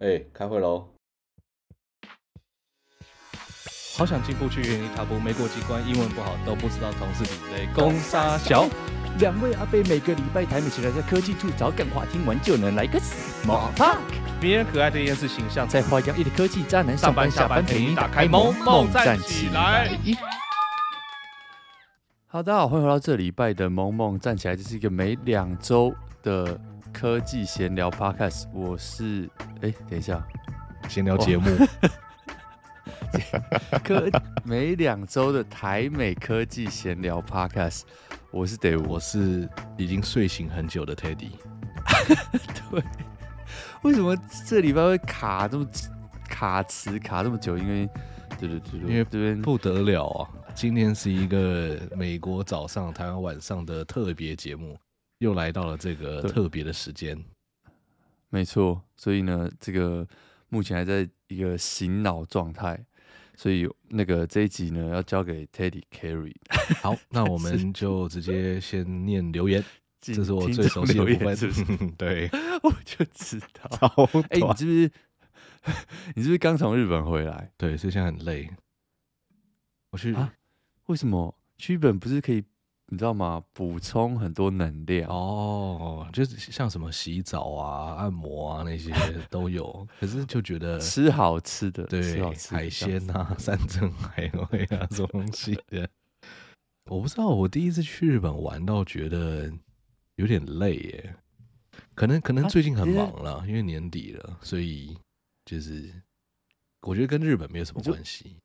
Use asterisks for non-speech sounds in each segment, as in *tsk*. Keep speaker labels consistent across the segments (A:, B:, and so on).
A: 哎、欸，开会喽！
B: 好想进步去原地踏步，没过几关，英文不好都不知道同事比谁公杀小。
C: 两位阿贝每个礼拜台美起来在科技处找干话，听完就能来个 small talk。
B: 迷人可爱的电视形象，
C: 在花样一的科技渣男上班下班陪你打开萌萌站起来。好，大家好，欢迎回到这礼拜的萌萌站起来，这是一个每两周的科技闲聊 podcast。我是哎，等一下，
B: 闲聊节目。*laughs*
C: 科每两周的台美科技闲聊 podcast，我是 Dave，
B: 我是已经睡醒很久的 Teddy。*laughs*
C: 对，为什么这礼拜会卡这么卡词卡这么久？因为对对对，
B: 因为这边不得了啊！今天是一个美国早上、台湾晚上的特别节目，又来到了这个特别的时间。
C: 没错，所以呢，这个目前还在一个醒脑状态。所以那个这一集呢，要交给 Teddy Carry。*laughs*
B: 好，那我们 *laughs* 就直接先念留言，*laughs* 这是我最熟悉的部分，是不是？对，
C: 我就知道。哎、欸，你是不是你是不是刚从日本回来？
B: 对，所以现在很累。我去啊？
C: 为什么去日本不是可以？你知道吗？补充很多能量
B: 哦，就是像什么洗澡啊、按摩啊那些 *laughs* 都有。可是就觉得
C: 吃好吃的，
B: 对，吃好吃海鲜啊、山珍海味啊这种东西的。我不知道，我第一次去日本玩到觉得有点累耶。可能可能最近很忙了，啊、因为年底了，所以就是我觉得跟日本没有什么关系。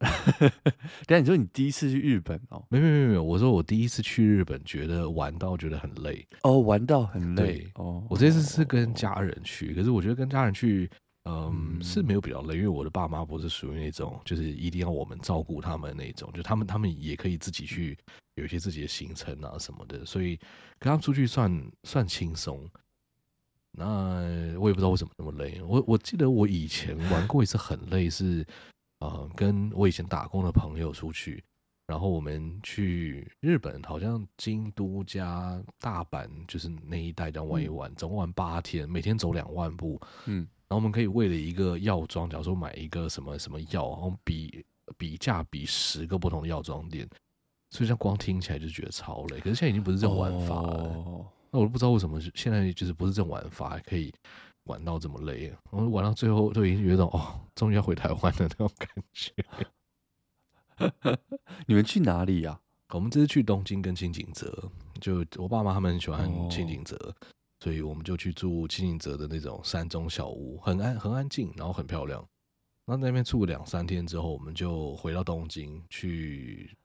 B: *laughs*
C: 等下你说你第一次去日本哦？
B: 没没没没有，我说我第一次去日本，觉得玩到觉得很累
C: 哦，玩到很累哦。
B: 我这次是跟家人去，可是我觉得跟家人去，嗯，嗯是没有比较累，因为我的爸妈不是属于那种就是一定要我们照顾他们那种，就他们他们也可以自己去有一些自己的行程啊什么的，所以跟他们出去算算轻松。那我也不知道为什么那么累，我我记得我以前玩过一次很累是。呃，跟我以前打工的朋友出去，然后我们去日本，好像京都加大阪，就是那一带这样玩一玩，总共玩八天，每天走两万步，嗯，然后我们可以为了一个药妆，假如说买一个什么什么药，然后比比价比十个不同的药妆店，所以这样光听起来就觉得超累。可是现在已经不是这种玩法了，哦、那我都不知道为什么现在就是不是这种玩法，还可以。玩到这么累，我玩到最后都已经觉得哦，终于要回台湾的那种感觉。*laughs*
C: 你们去哪里呀？
B: 我们这次去东京跟清景泽，就我爸妈他们很喜欢清景泽，所以我们就去住清景泽的那种山中小屋，很安很安静，然后很漂亮。那那边住了两三天之后，我们就回到东京去，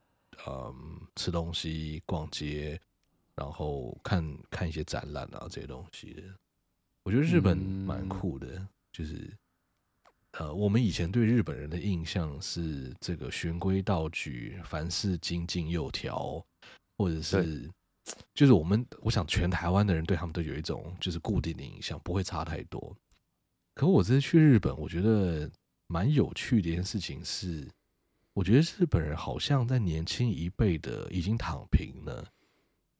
B: 嗯，吃东西、逛街，然后看看一些展览啊这些东西的。我觉得日本蛮酷的，嗯、就是，呃，我们以前对日本人的印象是这个循规蹈矩，凡事井井有条，或者是，*tsk* 就是我们我想全台湾的人对他们都有一种就是固定的印象，不会差太多。可我这次去日本，我觉得蛮有趣的一件事情是，我觉得日本人好像在年轻一辈的已经躺平了。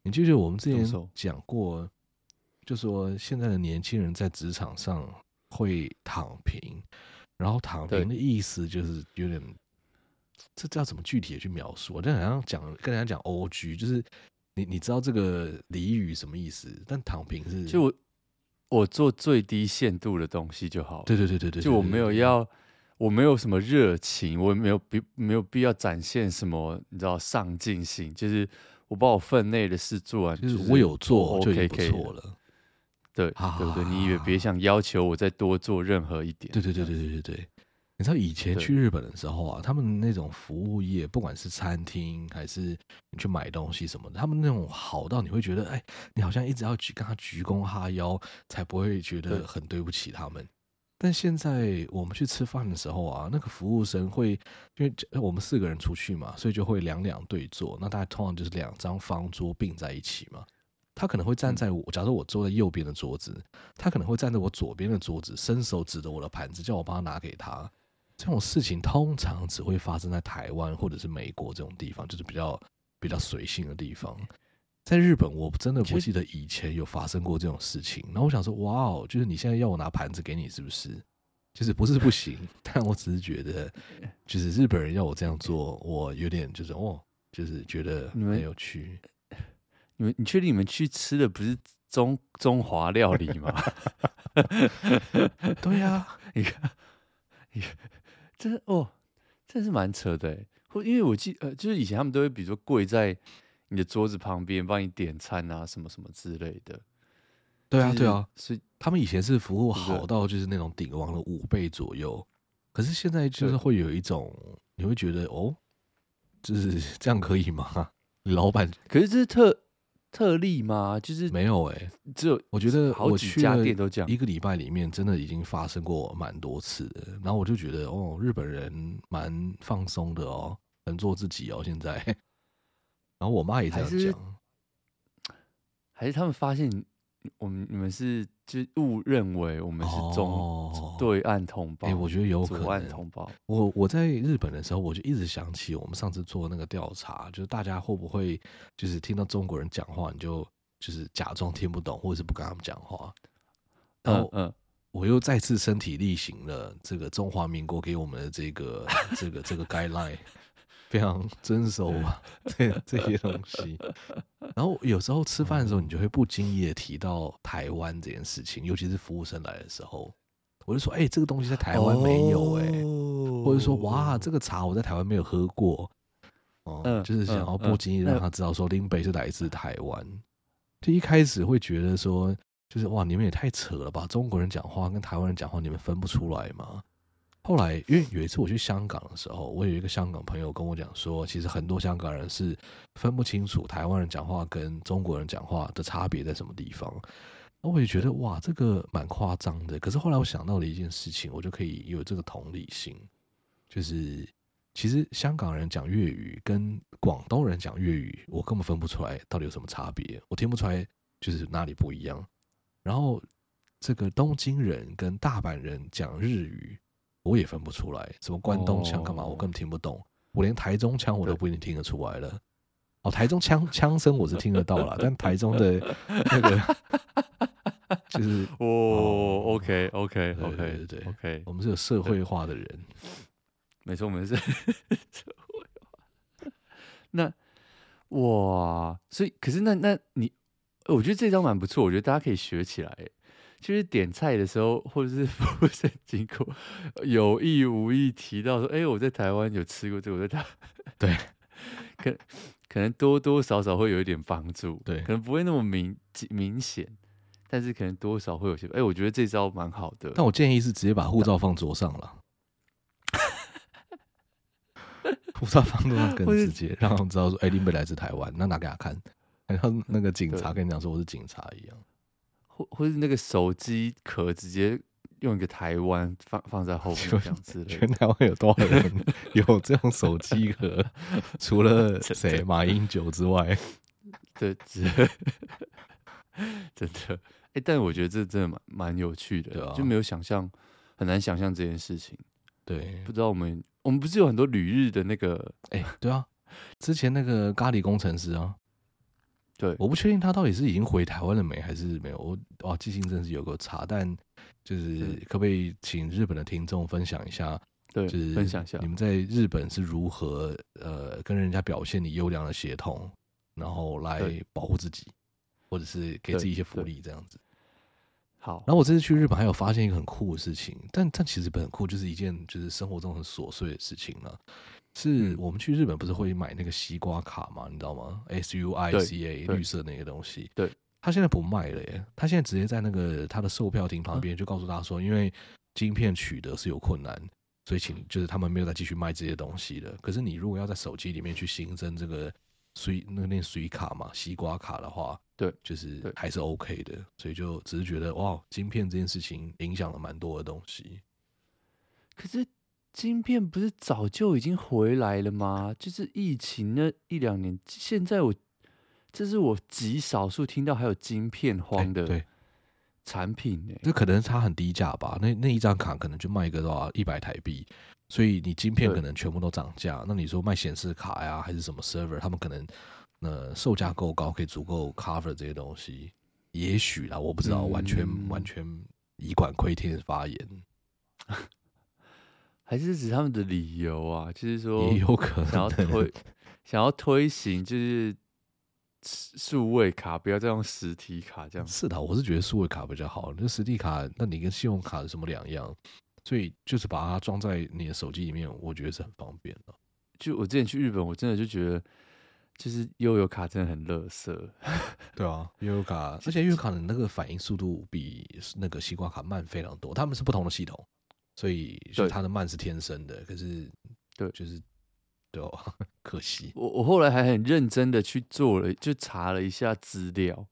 B: 你记得我们之前讲过。就说现在的年轻人在职场上会躺平，然后躺平的意思就是有点，这要怎么具体的去描述？我就好像讲跟人家讲 “OG”，就是你你知道这个俚语什么意思？但躺平是
C: 就我我做最低限度的东西就好。
B: 对对对对对，
C: 就我没有要，我没有什么热情，我也没有必没有必要展现什么，你知道上进心，就是我把我分内的事做完，
B: 就是我有做就不错了。
C: 对，对不对？你也别想要求我再多做任何一点。
B: 对对对对对对对。你知道以前去日本的时候啊，他们那种服务业，不管是餐厅还是你去买东西什么的，他们那种好到你会觉得，哎，你好像一直要去跟他鞠躬哈腰，才不会觉得很对不起他们。但现在我们去吃饭的时候啊，那个服务生会，因为我们四个人出去嘛，所以就会两两对坐，那大家通常就是两张方桌并在一起嘛。他可能会站在我，假如我坐在右边的桌子，他可能会站在我左边的桌子，伸手指着我的盘子，叫我帮他拿给他。这种事情通常只会发生在台湾或者是美国这种地方，就是比较比较随性的地方。在日本，我真的不记得以前有发生过这种事情。然后我想说，哇哦，就是你现在要我拿盘子给你，是不是？就是不是不行，*laughs* 但我只是觉得，就是日本人要我这样做，我有点就是哦，就是觉得很有趣。
C: 你们，你确定你们去吃的不是中中华料理吗？*laughs*
B: 对呀、啊，*laughs*
C: 你看，你看，这哦，这是蛮扯的。或因为我记呃，就是以前他们都会比如说跪在你的桌子旁边帮你点餐啊，什么什么之类的。
B: 对啊，对啊，所以他们以前是服务好到就是那种顶王的五倍左右，可是现在就是会有一种你会觉得哦，就是 *laughs* 这样可以吗？老板，
C: 可是这是特特例吗？就是
B: 没有哎、欸，
C: 只有
B: 我觉得
C: 好几家店都这样，
B: 一个礼拜里面真的已经发生过蛮多次的，然后我就觉得哦，日本人蛮放松的哦，能做自己哦，现在。*laughs* 然后我妈也这样讲，
C: 还是他们发现。我们你们是就误认为我们是中、哦、对岸同胞？哎、
B: 欸，我觉得有可能。
C: 岸同胞。
B: 我我在日本的时候，我就一直想起我们上次做那个调查，就是大家会不会就是听到中国人讲话，你就就是假装听不懂，或者是不跟他们讲话。然后，嗯，我又再次身体力行了这个中华民国给我们的这个这个这个 guideline。非常遵守吧，这这些东西。然后有时候吃饭的时候，你就会不经意的提到台湾这件事情，尤其是服务生来的时候，我就说：“哎、欸，这个东西在台湾没有哎、欸。哦”或者说：“哇，这个茶我在台湾没有喝过。”哦，嗯、就是想要不经意让他知道说林北是来自台湾。就一开始会觉得说，就是哇，你们也太扯了吧！中国人讲话跟台湾人讲话，你们分不出来吗？后来，因为有一次我去香港的时候，我有一个香港朋友跟我讲说，其实很多香港人是分不清楚台湾人讲话跟中国人讲话的差别在什么地方。那我也觉得哇，这个蛮夸张的。可是后来我想到了一件事情，我就可以有这个同理心，就是其实香港人讲粤语跟广东人讲粤语，我根本分不出来到底有什么差别，我听不出来就是哪里不一样。然后这个东京人跟大阪人讲日语。我也分不出来，什么关东腔干嘛？我根本听不懂。我连台中腔我都不一定听得出来了。哦，台中腔 *laughs* 腔声我是听得到了，但台中的那个 *laughs* 就是
C: 哦，OK OK OK
B: 对对
C: OK，
B: 我们是有社会化的人，
C: 没错，我们是社会化。*laughs* 那哇，所以可是那那你，我觉得这招蛮不错，我觉得大家可以学起来。就是点菜的时候，或者是 *laughs* 服务生经过，有意无意提到说：“哎、欸，我在台湾有吃过这个。”我在台，
B: 对，*laughs*
C: 可可能多多少少会有一点帮助，
B: 对，
C: 可能不会那么明明显，但是可能多少会有些。哎、欸，我觉得这招蛮好的。
B: 但我建议是直接把护照放桌上了，护照放桌上更直接，让他们知道说：“哎、欸，林北来自台湾。”那拿给他看，然后那个警察跟你讲说：“我是警察一样。”
C: 或或是那个手机壳直接用一个台湾放放在后面这样子，
B: 全台湾有多少人有这种手机壳？*laughs* 除了谁马英九之外，
C: 对，真的哎、欸，但我觉得这真的蛮蛮有趣的，就没有想象，很难想象这件事情。
B: 对，
C: 不知道我们我们不是有很多旅日的那个？
B: 哎、欸，对啊，之前那个咖喱工程师啊。
C: 对，
B: 我不确定他到底是已经回台湾了没，还是没有。我哇，记性真是有够差。但就是可不可以请日本的听众分享一下？
C: 对，
B: 就是
C: 分享一下你们在日本是如何呃跟人家表现你优良的血统，然后来保护自己，或者是给自己一些福利这样子。好，
B: 然后我这次去日本还有发现一个很酷的事情，但但其实不很酷，就是一件就是生活中很琐碎的事情了。是我们去日本不是会买那个西瓜卡吗？你知道吗？S U I C A 绿色那个东西。对，他现在不卖了耶。他现在直接在那个他的售票亭旁边就告诉大家说，因为晶片取得是有困难，所以请就是他们没有再继续卖这些东西了。可是你如果要在手机里面去新增这个水那个念水卡嘛，西瓜卡的话，对，就是还是 OK 的。所以就只是觉得哇，晶片这件事情影响了蛮多的东西。
C: 可是。晶片不是早就已经回来了吗？就是疫情那一两年，现在我这是我极少数听到还有晶片荒的产品呢、欸。
B: 这可能它很低价吧？那那一张卡可能就卖个多少一百台币，所以你晶片可能全部都涨价。那你说卖显示卡呀，还是什么 server，他们可能呃售价够高，可以足够 cover 这些东西。也许啦，我不知道，完全、嗯、完全以管窥天发言，*laughs*
C: 还是指他们的理由啊？就是说，
B: 也有可能
C: 想要推想要推行，就是数位卡不要再用实体卡这样。
B: 是的，我是觉得数位卡比较好。那实体卡，那你跟信用卡有什么两样？所以就是把它装在你的手机里面，我觉得是很方便的。
C: 就我之前去日本，我真的就觉得。就是悠游卡真的很垃圾，*laughs*
B: 对啊，悠游卡，而且悠游卡的那个反应速度比那个西瓜卡慢非常多。他们是不同的系统，所以就它的慢是天生的。可是，对，就是对哦，可惜。
C: 我我后来还很认真的去做了，就查了一下资料，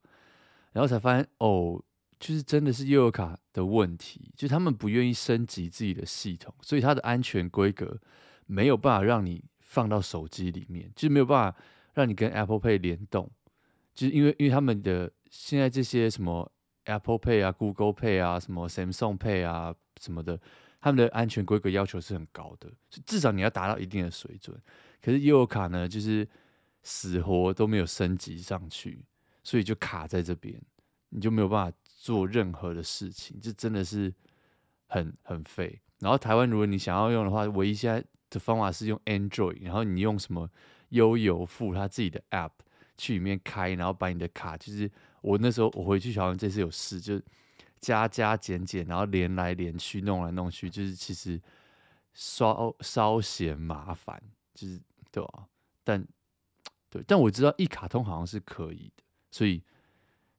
C: 然后才发现哦，就是真的是悠游卡的问题，就他们不愿意升级自己的系统，所以它的安全规格没有办法让你放到手机里面，就是没有办法。让你跟 Apple Pay 联动，就是因为因为他们的现在这些什么 Apple Pay 啊、Google Pay 啊、什么 Samsung Pay 啊什么的，他们的安全规格要求是很高的，至少你要达到一定的水准。可是悠游卡呢，就是死活都没有升级上去，所以就卡在这边，你就没有办法做任何的事情，这真的是很很废。然后台湾如果你想要用的话，唯一现在的方法是用 Android，然后你用什么？悠游付他自己的 app 去里面开，然后把你的卡，就是我那时候我回去好像这次有事，就加加减减，然后连来连去，弄来弄去，就是其实稍稍嫌麻烦，就是对吧、啊？但对，但我知道一卡通好像是可以的，所以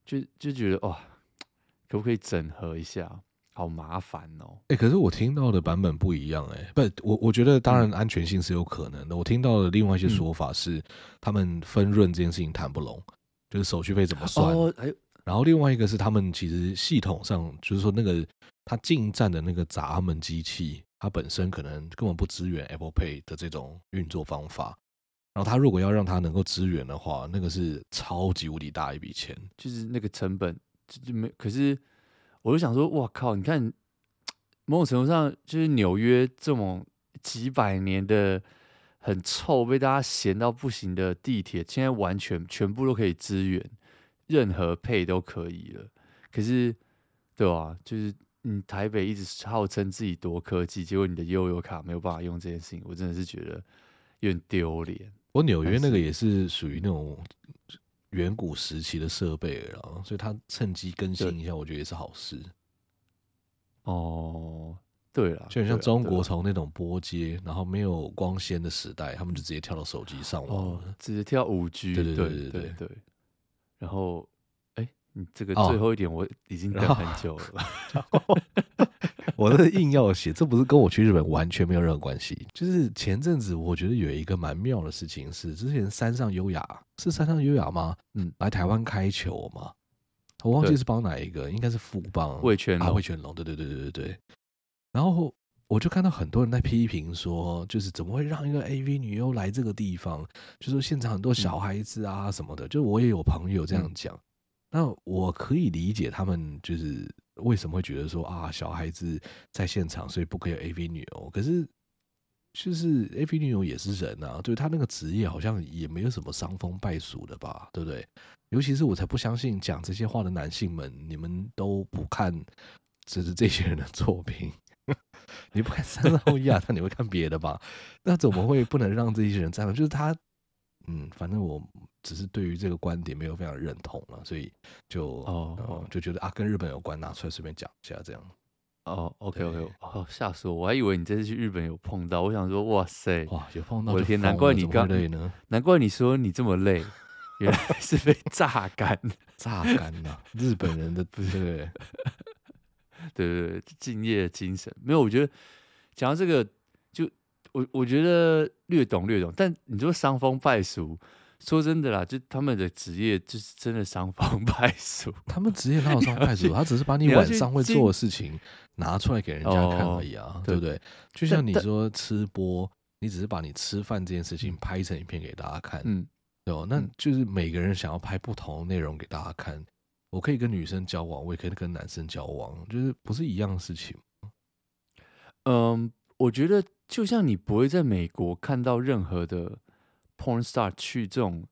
C: 就就觉得哇，可不可以整合一下？好麻烦哦！
B: 哎、欸，可是我听到的版本不一样哎、欸，不，我我觉得当然安全性是有可能的。嗯、我听到的另外一些说法是，他们分润这件事情谈不拢，就是手续费怎么算。然后另外一个是他们其实系统上就是说那个他进站的那个闸门机器，它本身可能根本不支援 Apple Pay 的这种运作方法。然后他如果要让它能够支援的话，那个是超级无敌大一笔钱，
C: 就是那个成本就就没可是。我就想说，哇靠！你看，某种程度上，就是纽约这么几百年的很臭、被大家嫌到不行的地铁，现在完全全部都可以支援，任何配都可以了。可是，对吧？就是你台北一直号称自己多科技，结果你的悠游卡没有办法用这件事情，我真的是觉得有点丢脸。
B: 我纽约那个也是属于那种。远古时期的设备了，所以他趁机更新一下，我觉得也是好事。
C: 哦，对了，
B: 就很像中国从那种拨接，然后没有光纤的时代，他们就直接跳到手机上网，
C: 哦，直接跳五 G。
B: 对对对对对对，对。
C: 然后，哎，你这个最后一点我已经等很久了。*laughs*
B: 哦我这硬要写，这不是跟我去日本完全没有任何关系。就是前阵子，我觉得有一个蛮妙的事情是，之前山上优雅是山上优雅吗？嗯，来台湾开球嘛，我忘记是帮哪一个，应该是富邦
C: 魏全龙，
B: 魏全龙，对对对对对对。然后我就看到很多人在批评说，就是怎么会让一个 AV 女优来这个地方？就说现场很多小孩子啊什么的，就我也有朋友这样讲。嗯那我可以理解他们就是为什么会觉得说啊，小孩子在现场，所以不可以有 AV 女优。可是，就是 AV 女优也是人啊，对他那个职业好像也没有什么伤风败俗的吧，对不对？尤其是我才不相信讲这些话的男性们，你们都不看就是这些人的作品，你不看三上优雅，*laughs* 那你会看别的吧？那怎么会不能让这些人站？就是他。嗯，反正我只是对于这个观点没有非常认同了，所以就哦，哦就觉得啊，跟日本有关，拿出来随便讲一下这样。
C: 哦，OK OK，哦，吓死我！我还以为你这次去日本有碰到，我想说，哇塞，
B: 哇，有碰到，
C: 我的天，难怪你刚累呢，*laughs* 难怪你说你这么累，原来是被 *laughs* 榨干，
B: 榨干了。日本人的不对，
C: 对对对，敬业精神没有。我觉得讲到这个。就我我觉得略懂略懂，但你说伤风败俗，说真的啦，就他们的职业就是真的伤风 *laughs* 败俗。
B: 他们职业哪有伤风败俗？他只是把你晚上会做的事情拿出来给人家看而已啊，对不对？就像你说吃播，你只是把你吃饭这件事情拍成影片给大家看，嗯，对哦？那就是每个人想要拍不同的内容给大家看。我可以跟女生交往，我也可以跟男生交往，就是不是一样的事情。
C: 嗯，我觉得。就像你不会在美国看到任何的 porn star 去这种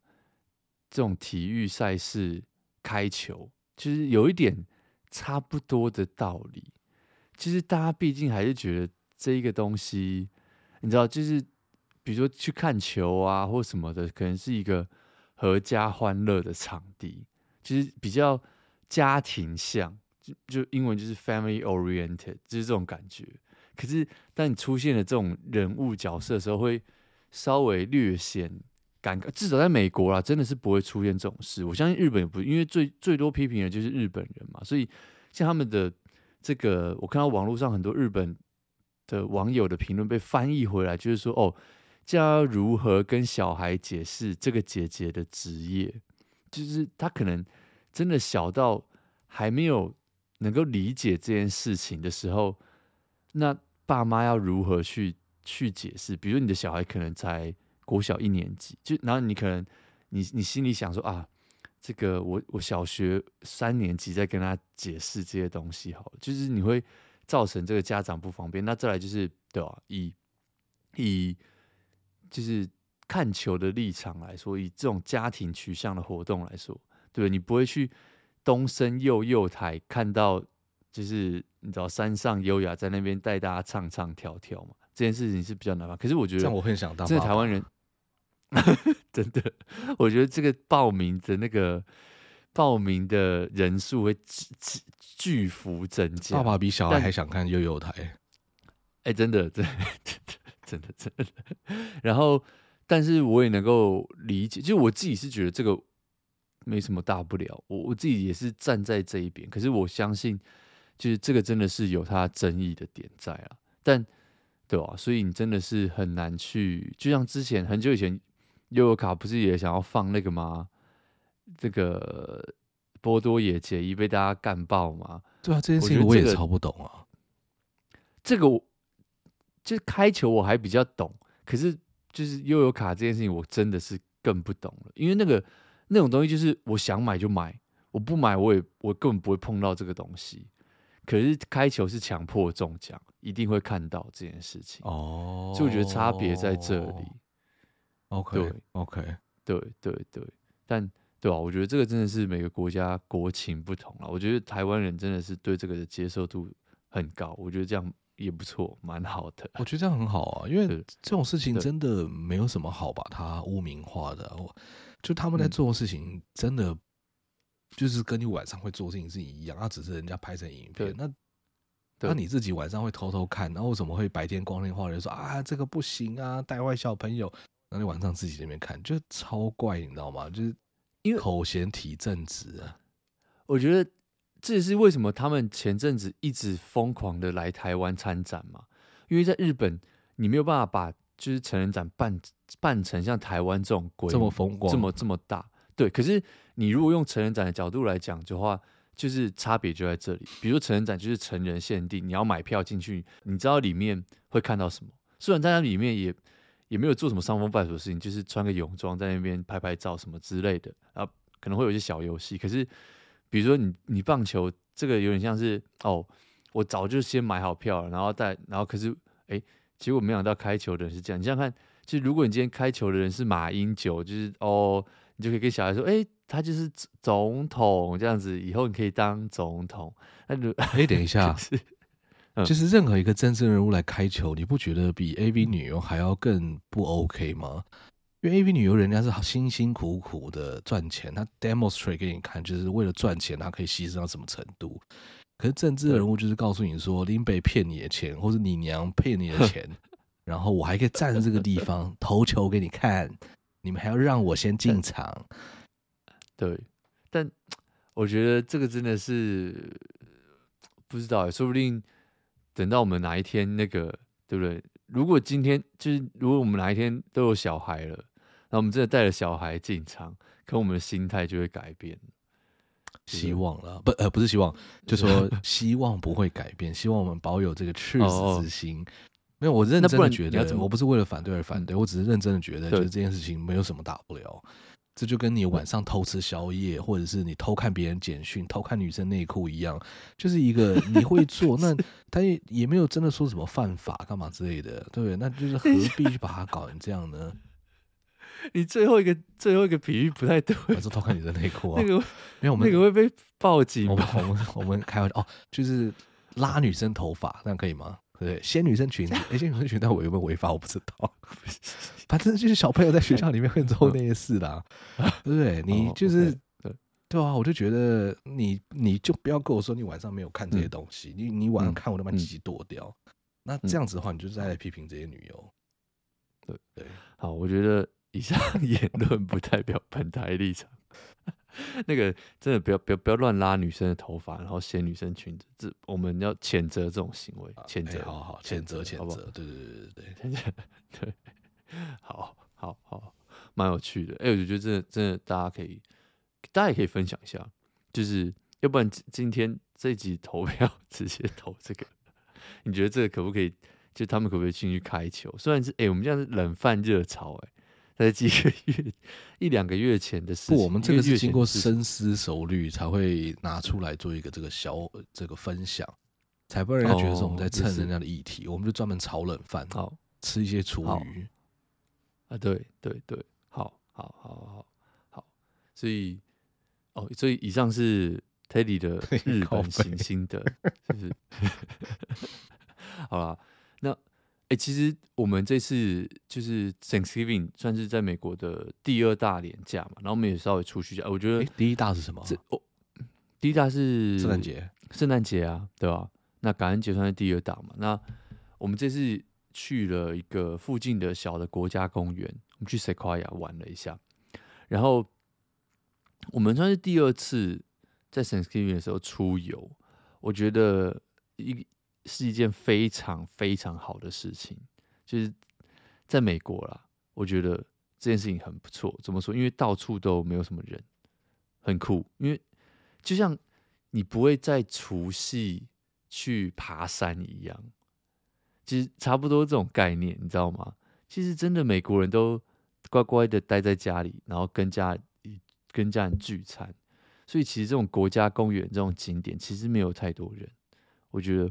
C: 这种体育赛事开球，其实有一点差不多的道理。其实大家毕竟还是觉得这一个东西，你知道，就是比如说去看球啊，或什么的，可能是一个合家欢乐的场地，其实比较家庭向，就就英文就是 family oriented，就是这种感觉。可是当你出现了这种人物角色的时候，会稍微略显尴尬。至少在美国啦，真的是不会出现这种事。我相信日本也不，因为最最多批评的就是日本人嘛，所以像他们的。这个我看到网络上很多日本的网友的评论被翻译回来，就是说哦，这要如何跟小孩解释这个姐姐的职业？就是他可能真的小到还没有能够理解这件事情的时候，那爸妈要如何去去解释？比如你的小孩可能才国小一年级，就然后你可能你你心里想说啊。这个我我小学三年级在跟他解释这些东西，好，就是你会造成这个家长不方便。那再来就是对吧？以以就是看球的立场来说，以这种家庭取向的活动来说，对，你不会去东升幼幼台看到，就是你知道山上优雅在那边带大家唱唱跳跳嘛？这件事情是比较难吧？可是我觉得，
B: 像我很想当
C: 这个台湾人。*laughs* 真的，我觉得这个报名的那个报名的人数会巨巨幅增加。
B: 爸爸比小孩还想看幼幼台，
C: 哎、欸，真的，*laughs* 真的，真的，真的。然后，但是我也能够理解，就我自己是觉得这个没什么大不了，我我自己也是站在这一边。可是我相信，就是这个真的是有它争议的点在啊。但对吧？所以你真的是很难去，就像之前很久以前。悠游卡不是也想要放那个吗？这个波多野结衣被大家干爆吗？
B: 对啊，这件事情我也超不懂啊。
C: 这个我就开球我还比较懂，可是就是悠游卡这件事情我真的是更不懂了。因为那个那种东西就是我想买就买，我不买我也我根本不会碰到这个东西。可是开球是强迫中奖，一定会看到这件事情哦。所以我觉得差别在这里。
B: OK，对，OK，
C: 对对对，但对吧？我觉得这个真的是每个国家国情不同了。我觉得台湾人真的是对这个的接受度很高，我觉得这样也不错，蛮好的。
B: 我觉得这样很好啊，因为这种事情真的没有什么好把它污名化的。就他们在做的事情，真的就是跟你晚上会做的事情是一样，那只是人家拍成影片。那那你自己晚上会偷偷看，然后为什么会白天光天化日说啊这个不行啊，带坏小朋友？那你晚上自己那边看，就超怪，你知道吗？就是因为口嫌体正直啊。
C: 我觉得这也是为什么他们前阵子一直疯狂的来台湾参展嘛。因为在日本，你没有办法把就是成人展办办成像台湾这种规模
B: 这么风光，
C: 这么这么大。对，可是你如果用成人展的角度来讲的话，就是差别就在这里。比如成人展就是成人限定，你要买票进去，你知道里面会看到什么。虽然在那里面也。也没有做什么伤风败俗的事情，就是穿个泳装在那边拍拍照什么之类的啊，可能会有一些小游戏。可是，比如说你你棒球这个有点像是哦，我早就先买好票了，然后再，然后可是哎，结果没想到开球的人是这样。你想想看，就是如果你今天开球的人是马英九，就是哦，你就可以跟小孩说，哎，他就是总统这样子，以后你可以当总统。*laughs* 那就
B: 哎，等一下。*laughs* 就是就是任何一个真正人物来开球，你不觉得比 AV 女优还要更不 OK 吗？因为 AV 女优人家是辛辛苦苦的赚钱，她 demonstrate 给你看，就是为了赚钱，她可以牺牲到什么程度。可是政治人物就是告诉你说，林北骗你的钱，或者你娘骗你的钱，然后我还可以站在这个地方投球给你看，你们还要让我先进场。
C: 对，但 *tsk* 我觉得这个真的是不知道，说不定。等到我们哪一天那个，对不对？如果今天就是，如果我们哪一天都有小孩了，那我们真的带着小孩进场，可我们的心态就会改变。
B: 希望了，不呃，不是希望，就说 *laughs* 希望不会改变，希望我们保有这个赤子之心。没有，我认真的觉得，我不是为了反对而反对，我只是认真的觉得，就是这件事情没有什么大不了。这就跟你晚上偷吃宵夜，或者是你偷看别人简讯、偷看女生内裤一样，就是一个你会做，*laughs* 那他也也没有真的说什么犯法干嘛之类的，对不对？那就是何必去把它搞成这样呢？
C: 你最后一个最后一个比喻不太对，
B: 我是偷看你的内裤啊。*laughs* 那个，没有我们
C: 那个会被报警。
B: 我们我们我们开玩笑哦，就是拉女生头发，这样可以吗？对，掀女生裙子，哎，掀女生裙子，我有没有违法？我不知道。*laughs* 反正就是小朋友在学校里面会做那些事啦，*laughs* 对不对？你就是对对啊，我就觉得你你就不要跟我说你晚上没有看这些东西，你你晚上看我都把鸡鸡剁掉。那这样子的话，你就是在批评这些女优。对对，
C: 好，我觉得以上 *laughs* 言论不代表本台立场。*laughs* 那个真的不要不要不要乱拉女生的头发，然后掀女生裙子，这我们要谴责这种行为，谴责，
B: 好好谴责谴责，对对对对对 *laughs*
C: 对，好好好，蛮有趣的。哎，我就觉得真的真的，大家可以大家也可以分享一下，就是要不然今天这集投票直接投这个，你觉得这个可不可以？就他们可不可以进去开球？虽然是哎，我们这样是冷饭热炒，哎。在几个月、一两个月前的事情，
B: 不，我们这个是经过深思熟虑才会拿出来做一个这个小这个分享，才不让人家觉得说我们在蹭人家的议题。我们就专门炒冷饭，好吃一些厨余
C: 啊，对对对，好好好好好，所以哦，所以以上是 Teddy 的 *laughs* 日本行星的，是不是？*laughs* 好了，那。哎、欸，其实我们这次就是 Thanksgiving 算是在美国的第二大年假嘛，然后我们也稍微出去一下。我觉得、欸、
B: 第一大是什么？
C: 哦，第一大是
B: 圣诞节，
C: 圣诞节啊，对吧？那感恩节算是第二大嘛。那我们这次去了一个附近的小的国家公园，我们去 Sequoia 玩了一下。然后我们算是第二次在 Thanksgiving 的时候出游，我觉得一。是一件非常非常好的事情，就是在美国啦，我觉得这件事情很不错。怎么说？因为到处都没有什么人，很酷。因为就像你不会在除夕去爬山一样，其实差不多这种概念，你知道吗？其实真的美国人都乖乖的待在家里，然后跟家跟家人聚餐，所以其实这种国家公园这种景点其实没有太多人，我觉得。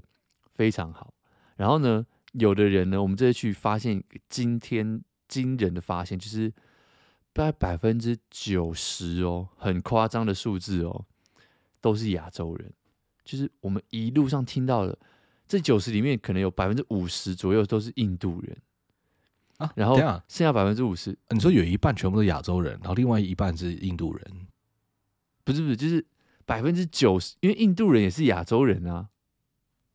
C: 非常好，然后呢，有的人呢，我们这次去发现今天惊人的发现，就是大概百分之九十哦，很夸张的数字哦，都是亚洲人。就是我们一路上听到的这九十里面，可能有百分之五十左右都是印度人啊，然后剩下百分之五十，
B: 你说有一半全部都是亚洲人，然后另外一半是印度人，
C: 不是不是，就是百分之九十，因为印度人也是亚洲人啊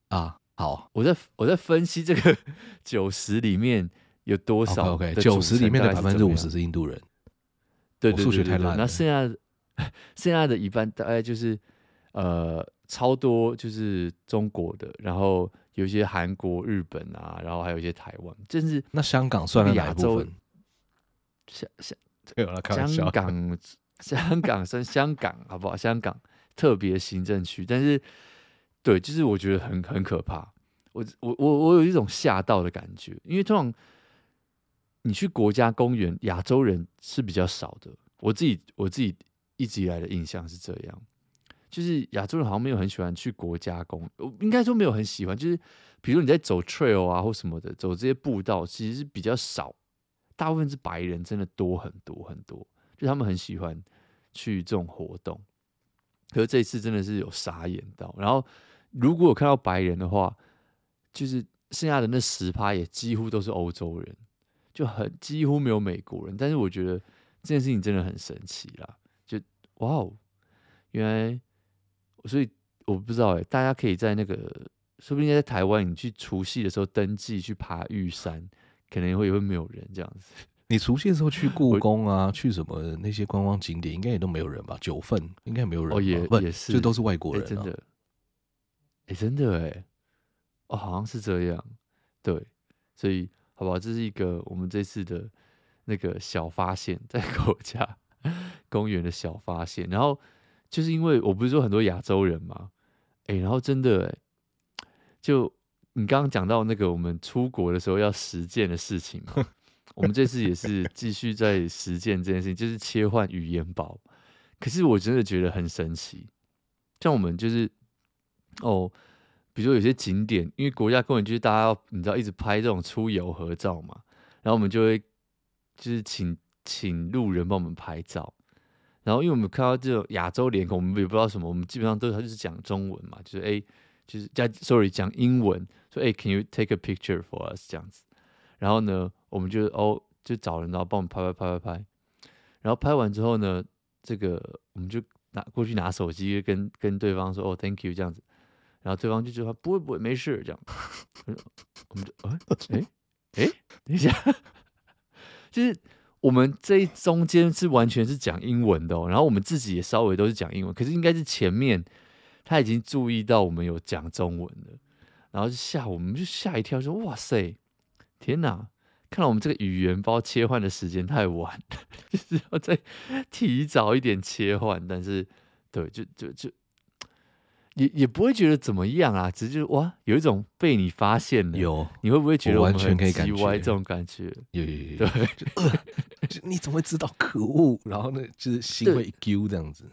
B: 啊。好，
C: 我在我在分析这个 *laughs* 九十里面有多少
B: ？OK，九十里面的百分之五十是印度人。
C: 对对对，
B: 数学太烂。
C: 那剩下剩下的一半大概就是呃超多就是中国的，然后有一些韩国、日本啊，然后还有一些台湾。就是
B: 那香港算亚洲？
C: 香香 *laughs* 香港 *laughs* 香港算香港好不好？香港特别行政区，但是。对，就是我觉得很很可怕，我我我我有一种吓到的感觉，因为通常你去国家公园，亚洲人是比较少的。我自己我自己一直以来的印象是这样，就是亚洲人好像没有很喜欢去国家公园，应该说没有很喜欢。就是比如你在走 trail 啊或什么的，走这些步道，其实是比较少，大部分是白人，真的多很多很多，就他们很喜欢去这种活动。可是这一次真的是有傻眼到，然后。如果我看到白人的话，就是剩下的那十趴也几乎都是欧洲人，就很几乎没有美国人。但是我觉得这件事情真的很神奇啦，就哇哦，原来，所以我不知道哎、欸，大家可以在那个，说不定在台湾，你去除夕的时候登记去爬玉山，可能会也会没有人这样子。
B: 你除夕的时候去故宫啊，*laughs* 去什么那些观光景点，应该也都没有人吧？九份应该没有人，
C: 哦也也是，
B: 这都是外国人、啊
C: 欸，真的。哎、欸，真的哎，哦，好像是这样，对，所以好吧，这是一个我们这次的那个小发现，在国家 *laughs* 公园的小发现。然后就是因为我不是说很多亚洲人嘛，哎、欸，然后真的哎，就你刚刚讲到那个我们出国的时候要实践的事情嘛，我们这次也是 *laughs* 继续在实践这件事情，就是切换语言宝。可是我真的觉得很神奇，像我们就是。哦，比如说有些景点，因为国家公园就是大家要你知道一直拍这种出游合照嘛，然后我们就会就是请请路人帮我们拍照。然后因为我们看到这种亚洲脸孔，我们也不知道什么，我们基本上都是他就是讲中文嘛，就是哎，就是加 sorry 讲英文，说哎，can you take a picture for us 这样子。然后呢，我们就哦就找人，然后帮我们拍拍拍拍拍。然后拍完之后呢，这个我们就拿过去拿手机跟跟对方说哦，thank you 这样子。然后对方就说不会不会没事这样，我们就哎哎哎，等一下，*laughs* 就是我们这一中间是完全是讲英文的哦，然后我们自己也稍微都是讲英文，可是应该是前面他已经注意到我们有讲中文了，然后就吓我们就吓一跳，说哇塞，天哪，看来我们这个语言包切换的时间太晚，*laughs* 就是要再提早一点切换，但是对，就就就。也也不会觉得怎么样啊，只是就是哇，有一种被你发现了。有，你会不会觉得我完全可以感觉这种感觉？
B: 有有有，对，就你怎么会知道？可恶！然后呢，就是心会揪这样子。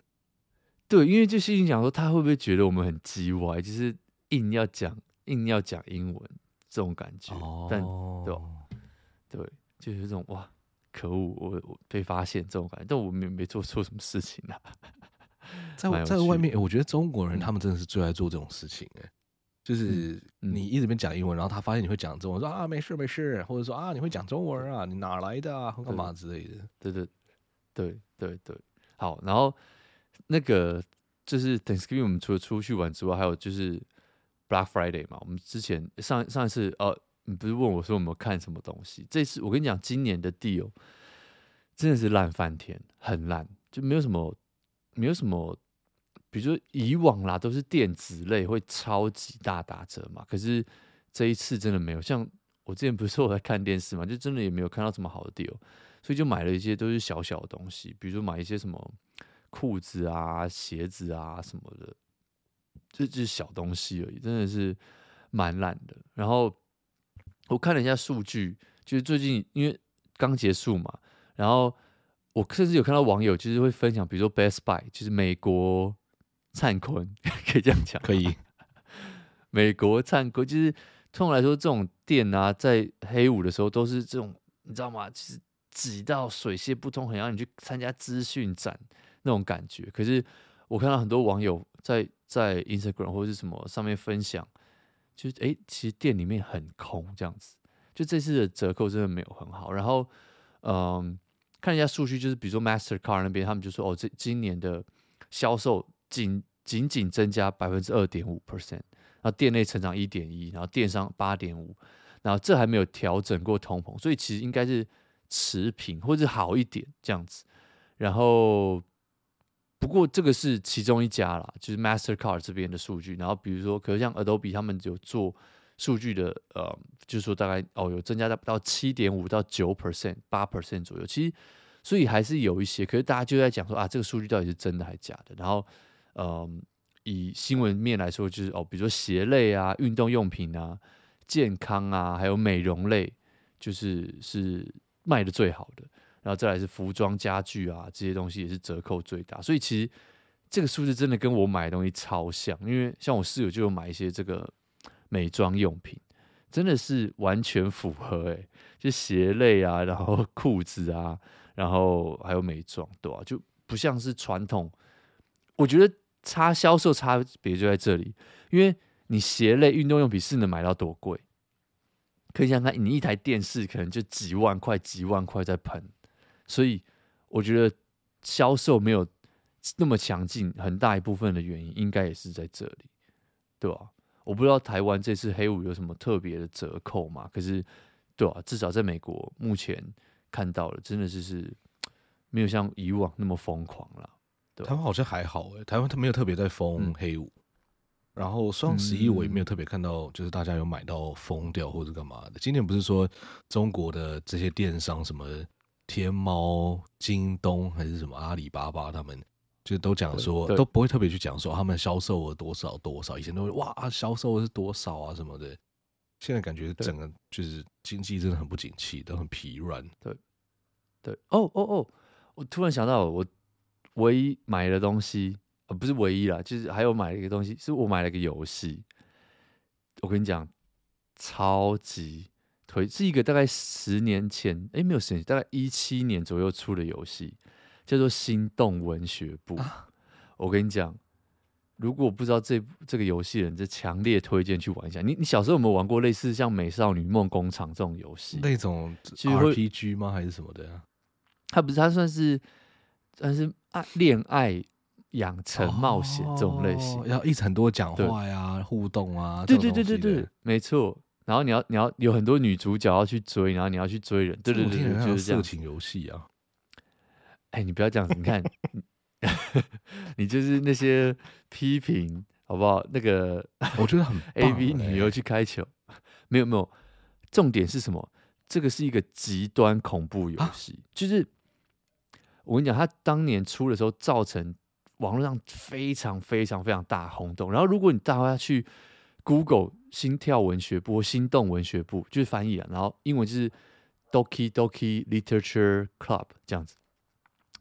C: 对，因为就心里想说，他会不会觉得我们很叽歪？就是硬要讲，硬要讲英文这种感觉。哦，但对对，就是这种哇，可恶！我我被发现这种感觉，但我没没做错什么事情啊。*laughs*
B: 在在外面，我觉得中国人他们真的是最爱做这种事情哎，就是你一直边讲英文，然后他发现你会讲中文，说啊没事没事，或者说啊你会讲中文啊，你哪来的啊，干嘛之类的。
C: 对对对对对，好，然后那个就是 Thanksgiving，我们除了出去玩之外，还有就是 Black Friday 嘛。我们之前上上一次呃，你不是问我说有没有看什么东西？这次我跟你讲，今年的 deal 真的是烂翻天，很烂，就没有什么。没有什么，比如说以往啦，都是电子类会超级大打折嘛。可是这一次真的没有，像我之前不是我在看电视嘛，就真的也没有看到什么好的 deal，所以就买了一些都是小小的东西，比如说买一些什么裤子啊、鞋子啊什么的，这就是小东西而已，真的是蛮烂的。然后我看了一下数据，就是最近因为刚结束嘛，然后。我甚至有看到网友就是会分享，比如说 Best Buy，就是美国灿坤，*laughs* 可以这样讲，
B: 可以。*laughs*
C: 美国灿坤就是通常来说，这种店啊，在黑五的时候都是这种，你知道吗？其实挤到水泄不通，很让你去参加资讯展那种感觉。可是我看到很多网友在在 Instagram 或者是什么上面分享，就是哎，其实店里面很空这样子。就这次的折扣真的没有很好。然后，嗯。看一下数据，就是比如说 Mastercard 那边，他们就说哦，这今年的销售仅仅仅增加百分之二点五 percent，然后店内成长一点一，然后电商八点五，然后这还没有调整过通膨，所以其实应该是持平或者好一点这样子。然后不过这个是其中一家啦，就是 Mastercard 这边的数据。然后比如说，可是像 Adobe 他们有做。数据的呃，就是说大概哦，有增加到到七点五到九 percent、八 percent 左右。其实，所以还是有一些，可是大家就在讲说啊，这个数据到底是真的还是假的？然后，嗯、呃，以新闻面来说，就是哦，比如说鞋类啊、运动用品啊、健康啊，还有美容类，就是是卖的最好的。然后再来是服装、家具啊这些东西也是折扣最大。所以其实这个数字真的跟我买的东西超像，因为像我室友就有买一些这个。美妆用品真的是完全符合哎、就鞋类啊，然后裤子啊，然后还有美妆，对吧、就不像是传统。我觉得差销售差别就在这里，因为你鞋类运动用品是能买到多贵？可以想想看，你一台电视可能就几万块、几万块在喷，所以我觉得销售没有那么强劲，很大一部分的原因应该也是在这里，对吧、我不知道台湾这次黑五有什么特别的折扣嘛？可是，对啊，至少在美国目前看到了，真的就是没有像以往那么疯狂了。对，
B: 台湾好像还好诶，台湾它没有特别在封黑五，嗯、然后双十一我也没有特别看到，就是大家有买到疯掉或者干嘛的。今年不是说中国的这些电商什么天猫、京东还是什么阿里巴巴他们。就都讲说都不会特别去讲说他们销售额多少多少，以前都会哇销售额是多少啊什么的，现在感觉整个就是经济真的很不景气，都很疲软。
C: 对，对，哦哦哦，我突然想到，我唯一买的东西，呃，不是唯一啦，就是还有买了一个东西，是我买了一个游戏。我跟你讲，超级推，是一个大概十年前，哎，没有十年，大概一七年左右出的游戏，叫做《心动文学部》。啊、我跟你讲，如果不知道这这个游戏的人，就强烈推荐去玩一下。你你小时候有没有玩过类似像《美少女梦工厂》这种游戏？
B: 那种 RPG 吗？还是什么的？
C: 它不是，它算是算是爱恋爱。养成冒险这种类型，
B: 哦、要一直很多讲话呀、对互动啊，
C: 对对对对对，没错。然后你要你要有很多女主角要去追，然后你要去追人，对对对，就是
B: 色情游戏啊。
C: 哎，你不要这样子，你看，*laughs* 你就是那些批评好不好？那个
B: 我觉得很 *laughs*
C: A B 女优去开球，没有没有，重点是什么？这个是一个极端恐怖游戏，啊、就是我跟你讲，他当年出的时候造成。网络上非常非常非常大轰动，然后如果你大家去 Google 心跳文学部、心动文学部，就是翻译啊，然后英文就是 Doki Doki Literature Club 这样子。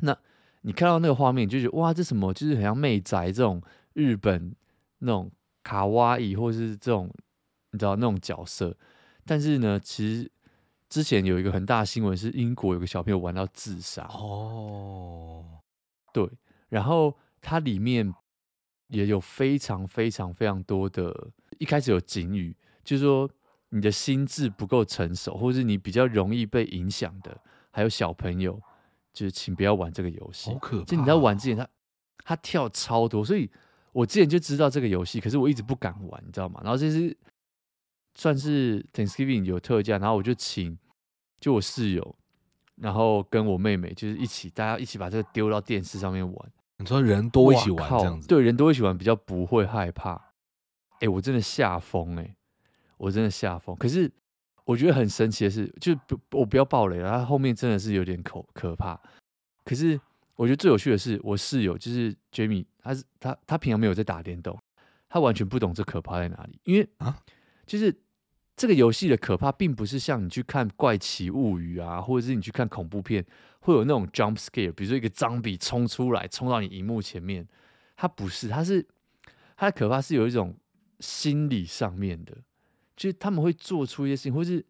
C: 那你看到那个画面，你就觉得哇，这什么？就是很像妹宅这种日本那种卡哇伊，或者是这种你知道那种角色。但是呢，其实之前有一个很大的新闻是英国有个小朋友玩到自杀。哦，对，然后。它里面也有非常非常非常多的，一开始有警语，就是说你的心智不够成熟，或是你比较容易被影响的，还有小朋友，就是请不要玩这个游戏。
B: 好可怕！
C: 就你在玩之前，他他跳超多，所以我之前就知道这个游戏，可是我一直不敢玩，你知道吗？然后这是算是 Thanksgiving 有特价，然后我就请就我室友，然后跟我妹妹，就是一起大家一起把这个丢到电视上面玩。
B: 你说人多一起玩这样子，
C: 对，人多一起玩比较不会害怕。哎、欸，我真的吓疯哎，我真的吓疯。可是我觉得很神奇的是，就不我不要暴雷了，他后面真的是有点可可怕。可是我觉得最有趣的是，我室友就是 Jamie，他是他他平常没有在打电动，他完全不懂这可怕在哪里，因为啊，就是。这个游戏的可怕，并不是像你去看《怪奇物语》啊，或者是你去看恐怖片，会有那种 jump scare，比如说一个脏笔冲出来，冲到你荧幕前面。他不是，他是他的可怕是有一种心理上面的，就是他们会做出一些事情，或是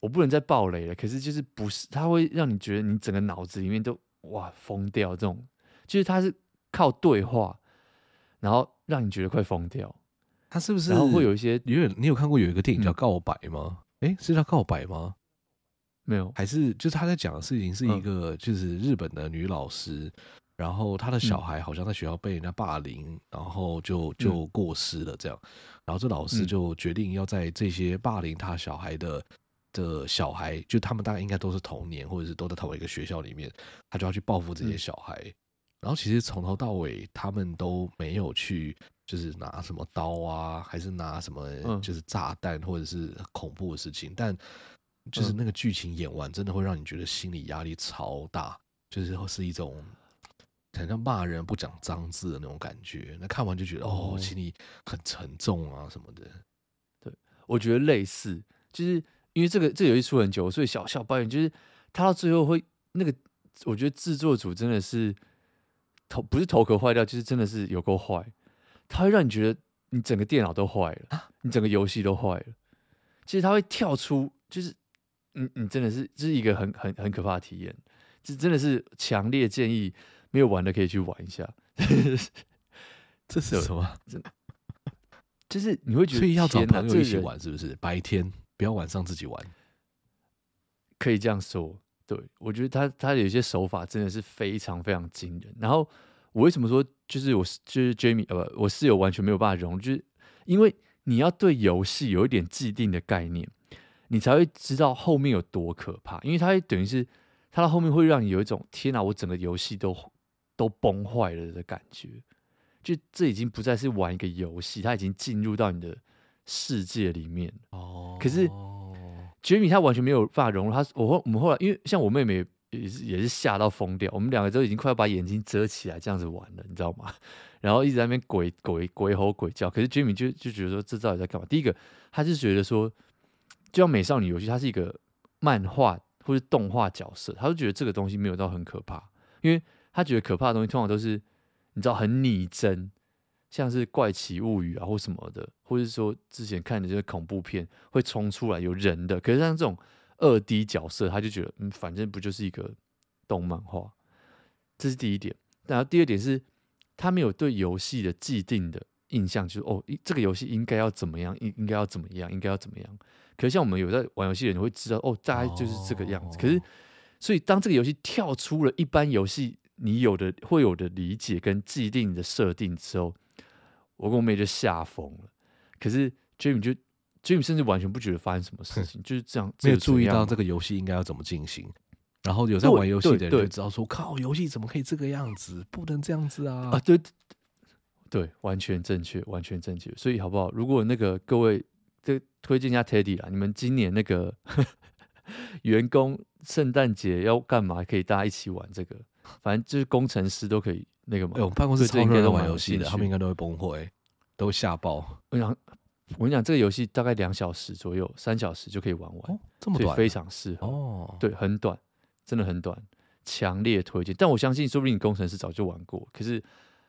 C: 我不能再爆雷了。可是就是不是，他会让你觉得你整个脑子里面都哇疯掉，这种就是他是靠对话，然后让你觉得快疯掉。
B: 他是不是？
C: 然后会有一些，
B: 因为你有看过有一个电影叫《告白》吗？哎、嗯，是叫《告白》吗？
C: 没有，
B: 还是就是他在讲的事情是一个就是日本的女老师，嗯、然后他的小孩好像在学校被人家霸凌，然后就就过世了这样。然后这老师就决定要在这些霸凌他小孩的的小孩，就他们大概应该都是童年或者是都在同一个学校里面，他就要去报复这些小孩。嗯、然后其实从头到尾他们都没有去。就是拿什么刀啊，还是拿什么就是炸弹或者是恐怖的事情，嗯、但就是那个剧情演完，真的会让你觉得心理压力超大，就是是一种好像骂人不讲脏字的那种感觉。那看完就觉得哦，心里很沉重啊什么的。
C: 对，我觉得类似，就是因为这个这游戏出很久，所以小小抱怨就是他到最后会那个，我觉得制作组真的是头不是头壳坏掉，就是真的是有够坏。它会让你觉得你整个电脑都坏了，啊、你整个游戏都坏了。其实它会跳出，就是你你真的是这、就是一个很很很可怕的体验。这真的是强烈建议没有玩的可以去玩一下。*laughs*
B: 这是什么？
C: 就是你会觉得，
B: 所以要找朋友一起玩，是不是？白天不要晚上自己玩，
C: 可以这样说。对，我觉得他他有些手法真的是非常非常惊人。然后。我为什么说就是我就是 Jamie 呃不，我室友完全没有办法融入，就是因为你要对游戏有一点既定的概念，你才会知道后面有多可怕。因为它等于是他到后面会让你有一种天哪，我整个游戏都都崩坏了的感觉。就这已经不再是玩一个游戏，它已经进入到你的世界里面。哦，可是 Jamie 他完全没有办法融入。他我后我们后来因为像我妹妹。也是也是吓到疯掉，我们两个都已经快要把眼睛遮起来这样子玩了，你知道吗？*laughs* 然后一直在那边鬼鬼鬼吼鬼叫。可是 Jimmy 就就觉得说，这到底在干嘛？第一个，他是觉得说，就像美少女游戏，它是一个漫画或是动画角色，他就觉得这个东西没有到很可怕，因为他觉得可怕的东西通常都是你知道很拟真，像是怪奇物语啊或什么的，或者说之前看的这些恐怖片会冲出来有人的，可是像这种二 D 角色，他就觉得嗯，反正不就是一个动漫画，这是第一点。然后第二点是，他没有对游戏的既定的印象，就是哦，这个游戏应该要怎么样，应应该要怎么样，应该要怎么样。可是像我们有在玩游戏的人会知道，哦，大概就是这个样子。可是，所以当这个游戏跳出了一般游戏你有的会有的理解跟既定的设定之后，我跟我妹就吓疯了。可是 Jim 就 Jim 甚至完全不觉得发生什么事情，就是这样，
B: 没有注意到这个游戏应该要怎么进行。然后有在玩游戏的人就知道说，靠，游戏怎么可以这个样子？不能这样子啊！
C: 啊，对，对，完全正确，完全正确。所以好不好？如果那个各位，这推荐一下 Teddy 啦，你们今年那个 *laughs* 员工圣诞节要干嘛？可以大家一起玩这个，反正就是工程师都可以那个嘛。
B: 哎，我们办公室超多人都玩游戏的，他们应该都会崩溃，都吓爆。
C: 我想，我跟你讲，这个游戏大概两小时左右，三小时就可以玩完，
B: 哦、这么短，
C: 非常适合
B: 哦。
C: 对，很短。真的很短，强烈推荐。但我相信，说不定你工程师早就玩过，可是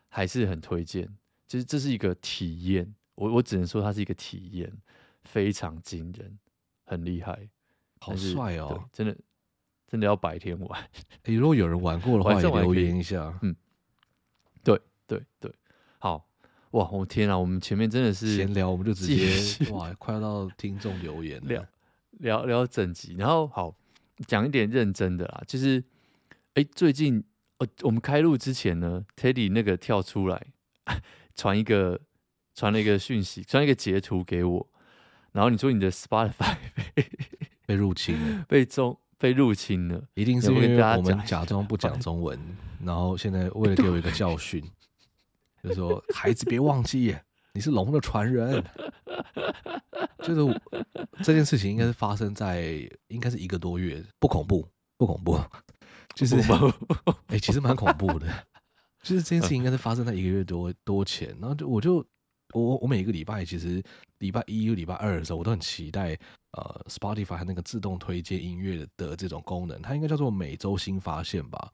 C: 还是很推荐。其实这是一个体验，我我只能说它是一个体验，非常惊人，很厉害，
B: 好帅哦！
C: 真的真的要白天玩。
B: 欸，如果有人玩过的话，也留言一下。
C: 嗯，对对对，好哇！我天啊，我们前面真的是
B: 闲聊，我们就直接 *laughs* 哇，快要到听众留言了，
C: 聊聊聊整集，然后好。讲一点认真的啦，就是，哎、欸，最近呃，我们开录之前呢，Teddy 那个跳出来 *laughs* 传一个传了一个讯息，传一个截图给我，然后你说你的 Spotify 被
B: 被入侵了，*laughs*
C: 被中被入侵了，
B: 一定是因为我们假装不讲中文，然后现在为 *laughs* 了给我一个教训，就是说孩子别忘记你是龙的传人。就是这件事情应该是发生在应该是一个多月，不恐怖，不恐怖，就是哎、欸，其实蛮恐怖的。就是这件事情应该是发生在一个月多多前，然后就我就我我每一个礼拜其实礼拜一、礼拜二的时候，我都很期待呃 Spotify 那个自动推荐音乐的这种功能，它应该叫做每周新发现吧。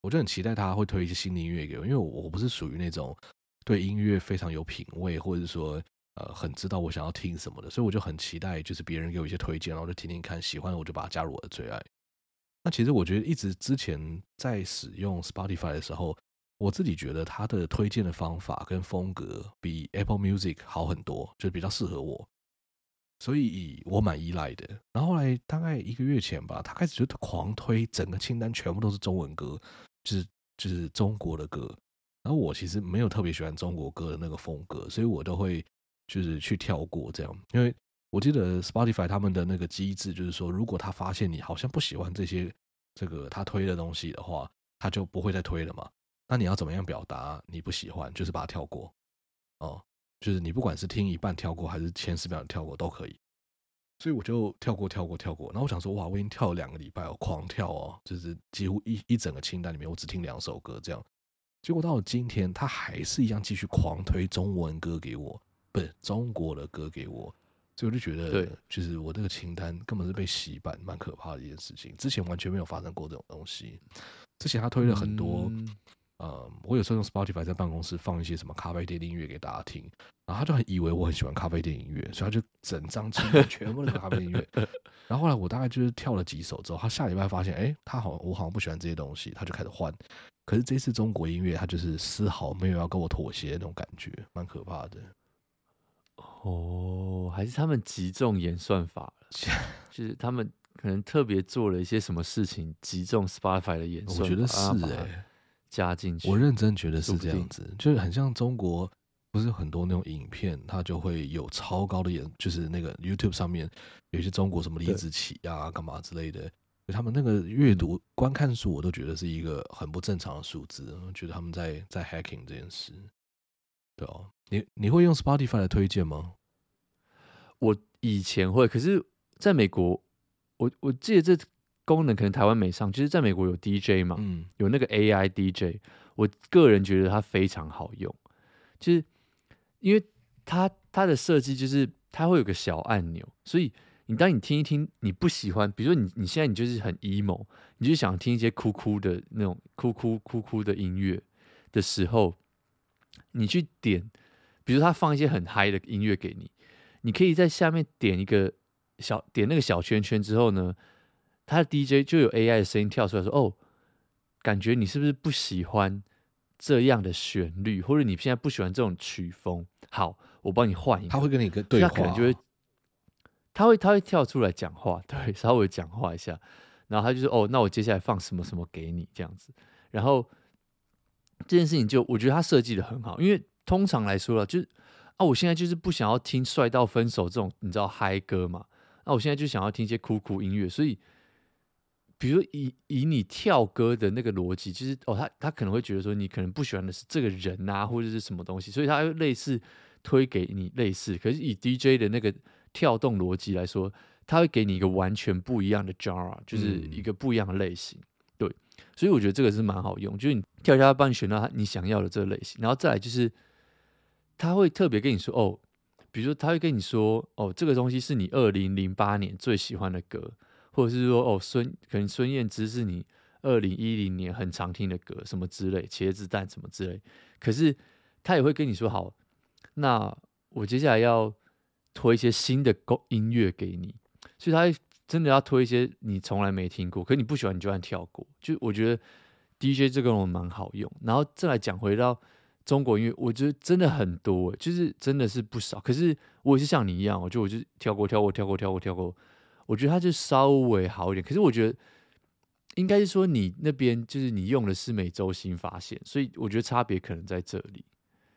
B: 我就很期待它会推一些新的音乐给我，因为我不是属于那种对音乐非常有品味，或者说。呃，很知道我想要听什么的，所以我就很期待，就是别人给我一些推荐，然后就听听看，喜欢我就把它加入我的最爱。那其实我觉得，一直之前在使用 Spotify 的时候，我自己觉得它的推荐的方法跟风格比 Apple Music 好很多，就比较适合我，所以我蛮依赖的。然后后来大概一个月前吧，他开始就狂推，整个清单全部都是中文歌，就是就是中国的歌。然后我其实没有特别喜欢中国歌的那个风格，所以我都会。就是去跳过这样，因为我记得 Spotify 他们的那个机制，就是说，如果他发现你好像不喜欢这些这个他推的东西的话，他就不会再推了嘛。那你要怎么样表达你不喜欢？就是把它跳过哦，就是你不管是听一半跳过，还是前十秒跳过都可以。所以我就跳过，跳过，跳过。然后我想说，哇，我已经跳了两个礼拜，哦狂跳哦，就是几乎一一整个清单里面，我只听两首歌这样。结果到了今天，他还是一样继续狂推中文歌给我。不是中国的歌给我，所以我就觉得，对，就是我这个清单根本是被洗版，蛮可怕的一件事情。之前完全没有发生过这种东西。之前他推了很多，嗯，呃，我有时候用 Spotify 在办公室放一些什么咖啡店的音乐给大家听，然后他就很以为我很喜欢咖啡店音乐，所以他就整张清单全部都是咖啡店音乐。*laughs* 然后后来我大概就是跳了几首之后，他下礼拜发现，哎，他好，我好像不喜欢这些东西，他就开始换。可是这次中国音乐，他就是丝毫没有要跟我妥协的那种感觉，蛮可怕的。
C: 哦，还是他们集中演算法了，*laughs* 就是他们可能特别做了一些什么事情，集中 Spotify 的演算法。
B: 我觉得是哎、欸，
C: 加进去。
B: 我认真觉得是这样子，就是很像中国，不是很多那种影片，它就会有超高的演，就是那个 YouTube 上面有些中国什么李子柒啊，干嘛之类的，就他们那个阅读观看数，我都觉得是一个很不正常的数字，我觉得他们在在 hacking 这件事。对哦，你你会用 Spotify 来推荐吗？
C: 我以前会，可是在美国，我我记得这功能可能台湾没上，就是在美国有 DJ 嘛，嗯，有那个 AI DJ，我个人觉得它非常好用，就是因为它它的设计就是它会有个小按钮，所以你当你听一听你不喜欢，比如说你你现在你就是很 emo，你就想听一些哭哭的那种哭哭哭哭的音乐的时候。你去点比如他放一些很嗨的音乐给你，你可以在下面点一个小点那个小圈圈之后呢，他的 DJ 就有 AI 的声音跳出来说：“哦，感觉你是不是不喜欢这样的旋律，或者你现在不喜欢这种曲风？好，我帮你换一个。”他
B: 会跟你一个对话，
C: 他可能就会，他会他会跳出来讲话，对，稍微讲话一下，然后他就说：“哦，那我接下来放什么什么给你这样子。”然后这件事情就我觉得他设计的很好，因为。通常来说了，就是啊，我现在就是不想要听帅到分手这种你知道嗨歌嘛。那、啊、我现在就想要听一些酷酷音乐，所以，比如以以你跳歌的那个逻辑，就是哦，他他可能会觉得说你可能不喜欢的是这个人啊，或者是什么东西，所以他会类似推给你类似。可是以 DJ 的那个跳动逻辑来说，他会给你一个完全不一样的 genre，就是一个不一样的类型。嗯、对，所以我觉得这个是蛮好用，就是你跳一下，他帮你选到你想要的这个类型，然后再来就是。他会特别跟你说哦，比如说他会跟你说哦，这个东西是你二零零八年最喜欢的歌，或者是说哦孙可能孙燕姿是你二零一零年很常听的歌，什么之类，茄子蛋什么之类。可是他也会跟你说好，那我接下来要推一些新的歌音乐给你，所以他真的要推一些你从来没听过，可是你不喜欢你就按跳过。就我觉得 DJ 这个人蛮好用，然后再来讲回到。中国音乐，我觉得真的很多，就是真的是不少。可是我也是像你一样，我就我就跳过、跳过、跳过、跳过、跳过。我觉得它就稍微好一点。可是我觉得应该是说你那边就是你用的是每周新发现，所以我觉得差别可能在这里。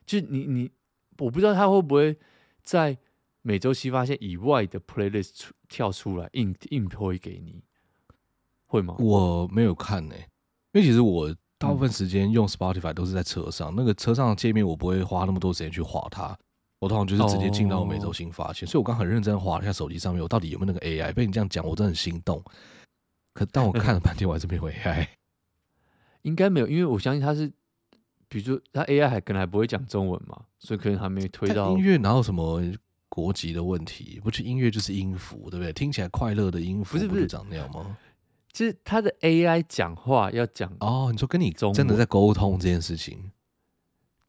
C: 就是你你，我不知道它会不会在每周新发现以外的 playlist 出跳出来硬硬推给你，会吗？
B: 我没有看呢、欸，因为其实我。大部分时间用 Spotify 都是在车上，那个车上的界面我不会花那么多时间去划它，我通常就是直接进到每周新发现。所以我刚很认真划了一下手机上面，我到底有没有那个 AI？被你这样讲，我真的很心动。可但我看了半天，我还是没有 AI。*laughs*
C: 应该没有，因为我相信他是，比如说他 AI 还可能还不会讲中文嘛，所以可能还没推到。
B: 音乐哪有什么国籍的问题？不是音乐就是音符，对不对？听起来快乐的音符不是不是长那样吗？
C: 就是他的 AI 讲话要讲
B: 哦，你说跟你真的在沟通这件事情，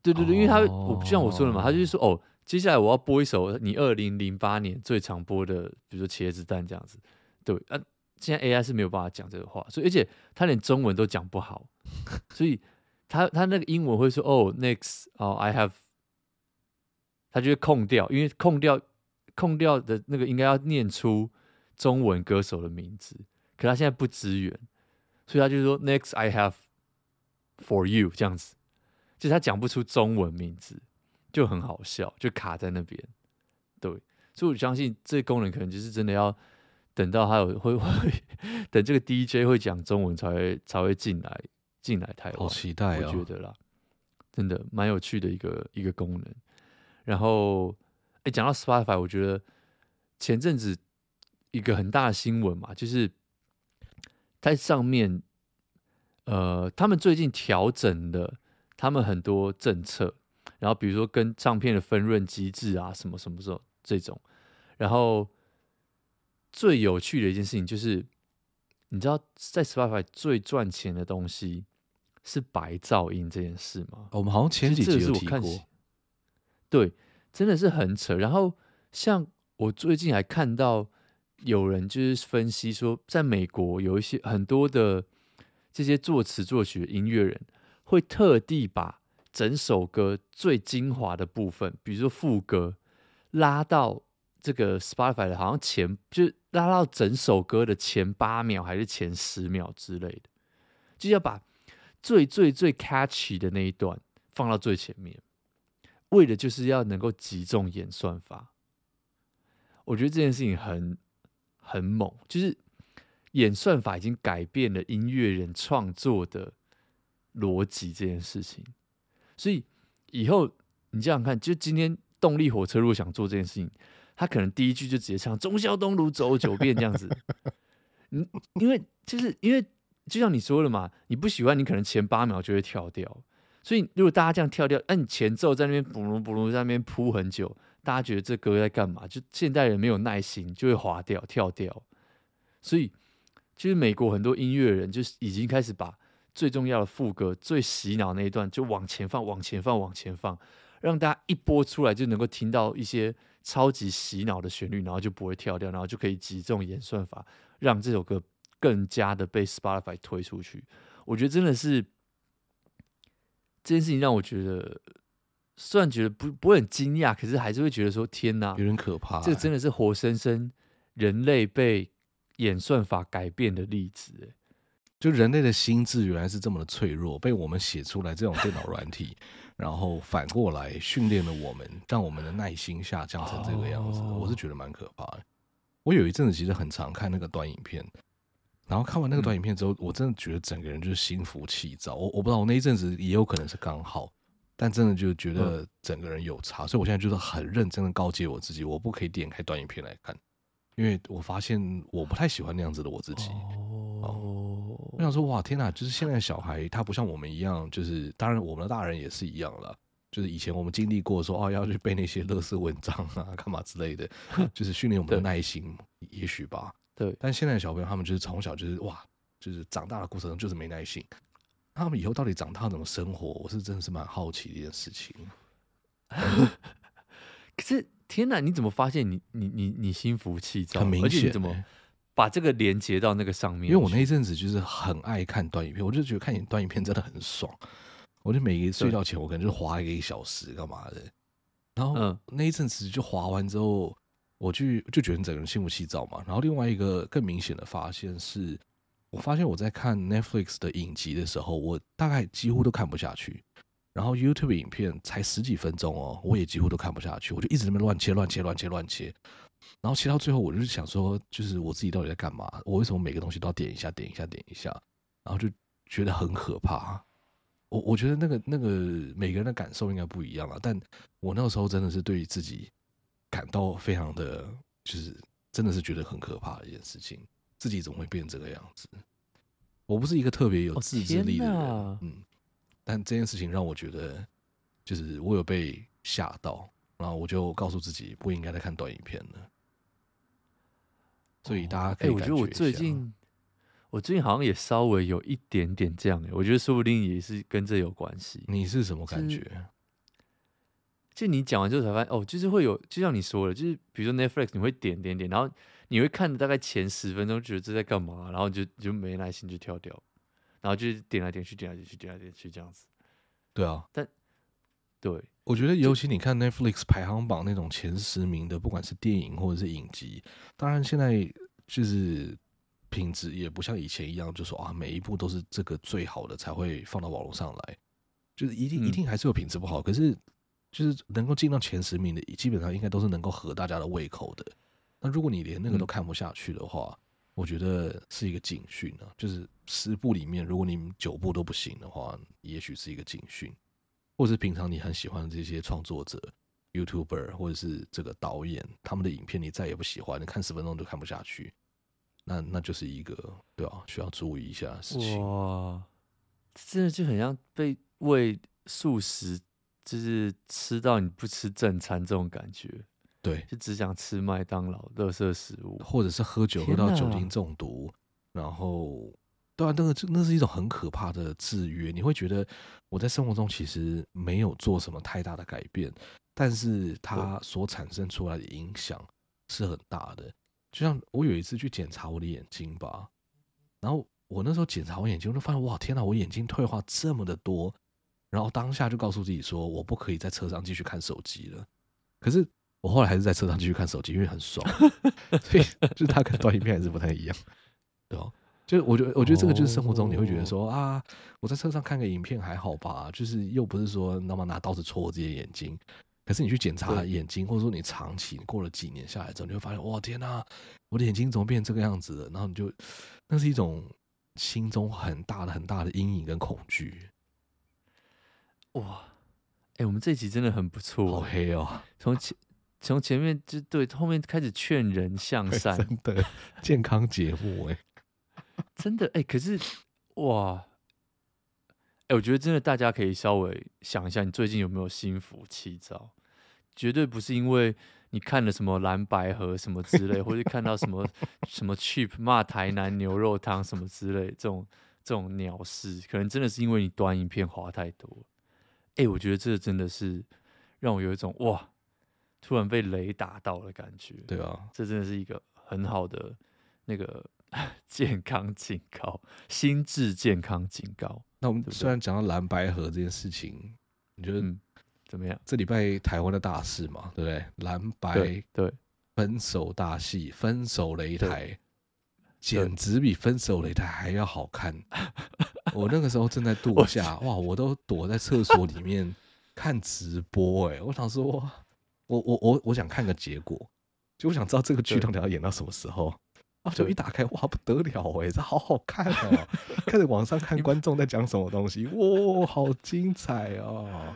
C: 对对对，因为他我就像我说的嘛，他就是说哦，接下来我要播一首你二零零八年最常播的，比如说茄子蛋这样子，对啊，现在 AI 是没有办法讲这个话，所以而且他连中文都讲不好，*laughs* 所以他他那个英文会说哦，next 哦，I have，他就会空掉，因为空掉空掉的那个应该要念出中文歌手的名字。可他现在不支援，所以他就说 “Next I have for you” 这样子，就是他讲不出中文名字，就很好笑，就卡在那边。对，所以我相信这个功能可能就是真的要等到他有会 *laughs* 会等这个 DJ 会讲中文才会才会进来进来台湾。
B: 好期待啊！
C: 我觉得啦，真的蛮有趣的一个一个功能。然后，哎，讲到 Spotify，我觉得前阵子一个很大的新闻嘛，就是。在上面，呃，他们最近调整了他们很多政策，然后比如说跟唱片的分润机制啊，什么什么时候这种，然后最有趣的一件事情就是，你知道在 Spotify 最赚钱的东西是白噪音这件事吗？
B: 我们好像前几集有提过，
C: 对，真的是很扯。然后像我最近还看到。有人就是分析说，在美国有一些很多的这些作词作曲的音乐人，会特地把整首歌最精华的部分，比如说副歌，拉到这个 Spotify 的，好像前就拉到整首歌的前八秒还是前十秒之类的，就要把最最最 catchy 的那一段放到最前面，为的就是要能够集中演算法。我觉得这件事情很。很猛，就是演算法已经改变了音乐人创作的逻辑这件事情，所以以后你想想看，就今天动力火车如果想做这件事情，他可能第一句就直接唱“忠孝东路走九遍”这样子。嗯，*laughs* 因为就是因为就像你说的嘛，你不喜欢，你可能前八秒就会跳掉。所以如果大家这样跳掉，那你前奏在那边噗噜噗噜在那边铺很久。大家觉得这歌在干嘛？就现代人没有耐心，就会滑掉、跳掉。所以，其实美国很多音乐人就是已经开始把最重要的副歌、最洗脑那一段就往前放、往前放、往前放，让大家一播出来就能够听到一些超级洗脑的旋律，然后就不会跳掉，然后就可以集中演算法，让这首歌更加的被 Spotify 推出去。我觉得真的是这件事情让我觉得，虽然觉得不不会很惊讶，可是还是会觉得说天哪，
B: 有点可怕、欸。
C: 这真的是活生生人类被演算法改变的例子、欸，
B: 就人类的心智原来是这么的脆弱，被我们写出来这种电脑软体，然后反过来训练了我们，让我们的耐心下降成这个样子。我是觉得蛮可怕的。我有一阵子其实很常看那个短影片，然后看完那个短影片之后，我真的觉得整个人就是心浮气躁。我我不知道，我那一阵子也有可能是刚好，但真的就觉得整个人有差，所以我现在就是很认真的告诫我自己，我不可以点开短影片来看。因为我发现我不太喜欢那样子的我自己。哦，我想说，哇，天哪！就是现在的小孩，他不像我们一样，就是当然我们的大人也是一样了。就是以前我们经历过说，哦，要去背那些垃圾文章啊，干嘛之类的，*laughs* 就是训练我们的耐心，也许吧。
C: 对。
B: 但现在的小朋友，他们就是从小就是哇，就是长大的过程中就是没耐心。他们以后到底长大怎么生活？我是真的是蛮好奇的一件事情。*laughs* *laughs*
C: 可是。天哪！你怎么发现你你你你心浮气躁？
B: 很明显，
C: 怎么把这个连接到那个上面？
B: 因为我那一阵子就是很爱看短影片，我就觉得看你短影片真的很爽。我就每一个睡觉前，我可能就划一个一小时干嘛的。然后那一阵子就划完之后，我就就觉得整个人心浮气躁嘛。然后另外一个更明显的发现是，我发现我在看 Netflix 的影集的时候，我大概几乎都看不下去。然后 YouTube 影片才十几分钟哦，我也几乎都看不下去，我就一直在那边乱切、乱切、乱切、乱切，然后切到最后，我就是想说，就是我自己到底在干嘛？我为什么每个东西都要点一下、点一下、点一下？然后就觉得很可怕。我我觉得那个那个每个人的感受应该不一样了，但我那个时候真的是对自己感到非常的，就是真的是觉得很可怕的一件事情，自己怎么会变这个样子？我不是一个特别有自制力的人，哦、嗯。但这件事情让我觉得，就是我有被吓到，然后我就告诉自己不应该再看短影片了。所以大家可以、哦欸，我觉得
C: 我最近，我最近好像也稍微有一点点这样，我觉得说不定也是跟这有关系。
B: 你是什么感觉？
C: 就你讲完之后才发现，哦，就是会有，就像你说的，就是比如说 Netflix，你会点点点，然后你会看大概前十分钟，觉得这在干嘛，然后就就没耐心就跳掉。然后就是点来点去，点来点去，点来点去这样子。
B: 对啊，
C: 但对，
B: 我觉得尤其你看 Netflix 排行榜那种前十名的，不管是电影或者是影集，当然现在就是品质也不像以前一样，就说啊每一部都是这个最好的才会放到网络上来，就是一定一定还是有品质不好。可是就是能够进到前十名的，基本上应该都是能够合大家的胃口的。那如果你连那个都看不下去的话，我觉得是一个警讯啊，就是十部里面，如果你九部都不行的话，也许是一个警讯，或者是平常你很喜欢的这些创作者、YouTuber 或者是这个导演，他们的影片你再也不喜欢，你看十分钟都看不下去，那那就是一个对啊，需要注意一下的事情。哇，真的就很像被喂素食，就是吃到你不吃正餐这种感觉。对，就只想吃麦当劳、垃圾食物，或者是喝酒喝到酒精中毒，然后，对啊，那个那是一种很可怕的制约。你会觉得我在生活中其实没有做什么太大的改变，但是它所产生出来的影响是很大的。就像我有一次去检查我的眼睛吧，然后我那时候检查我眼睛，我就发现哇，天哪，我眼睛退化这么的多，然后当下就告诉自己说，我不可以在车上继续看手机了。可是。我后来还是在车上继续看手机，因为很爽，*laughs* 所以就是它跟短影片还是不太一样，对吧？就我觉得，我觉得这个就是生活中你会觉得说啊，我在车上看个影片还好吧，就是又不是说那么拿刀子戳我自己的眼睛。可是你去检查眼睛，或者说你长期过了几年下来之后，你会发现哇，天哪，我的眼睛怎么变成这个样子了？然后你就那是一种心中很大的很大的阴影跟恐惧。哇，哎，我们这一集真的很不错，好黑哦，从前。从前面就对，后面开始劝人向 *laughs* 善，真的 *laughs* 健康节目哎，真的哎，可是哇，哎，我觉得真的大家可以稍微想一下，你最近有没有心浮气躁？绝对不是因为你看了什么蓝白河什么之类，或者看到什么什么 cheap 骂台南牛肉汤什么之类这种这种鸟事，可能真的是因为你短影片滑太多。哎，我觉得这真的是。
C: 让我有一种哇，突然被雷打到的感觉。
B: 对啊，
C: 这真的是一个很好的那个 *laughs* 健康警告，*laughs* 心智健康警告。
B: 那我们虽然讲到蓝白河这件事情，你觉得
C: 怎么样？
B: 这礼拜台湾的大事嘛，对不对？蓝白对分手大戏，分手擂台。简直比分手擂台还要好看！*laughs* 我那个时候正在度假，哇，我都躲在厕所里面看直播，哎，我想说，我我我我想看个结果，就我想知道这个剧到底要演到什么时候，啊，就一打开，哇，不得了，哎，这好好看哦！开始网上看观众在讲什么东西，哇，好精彩哦！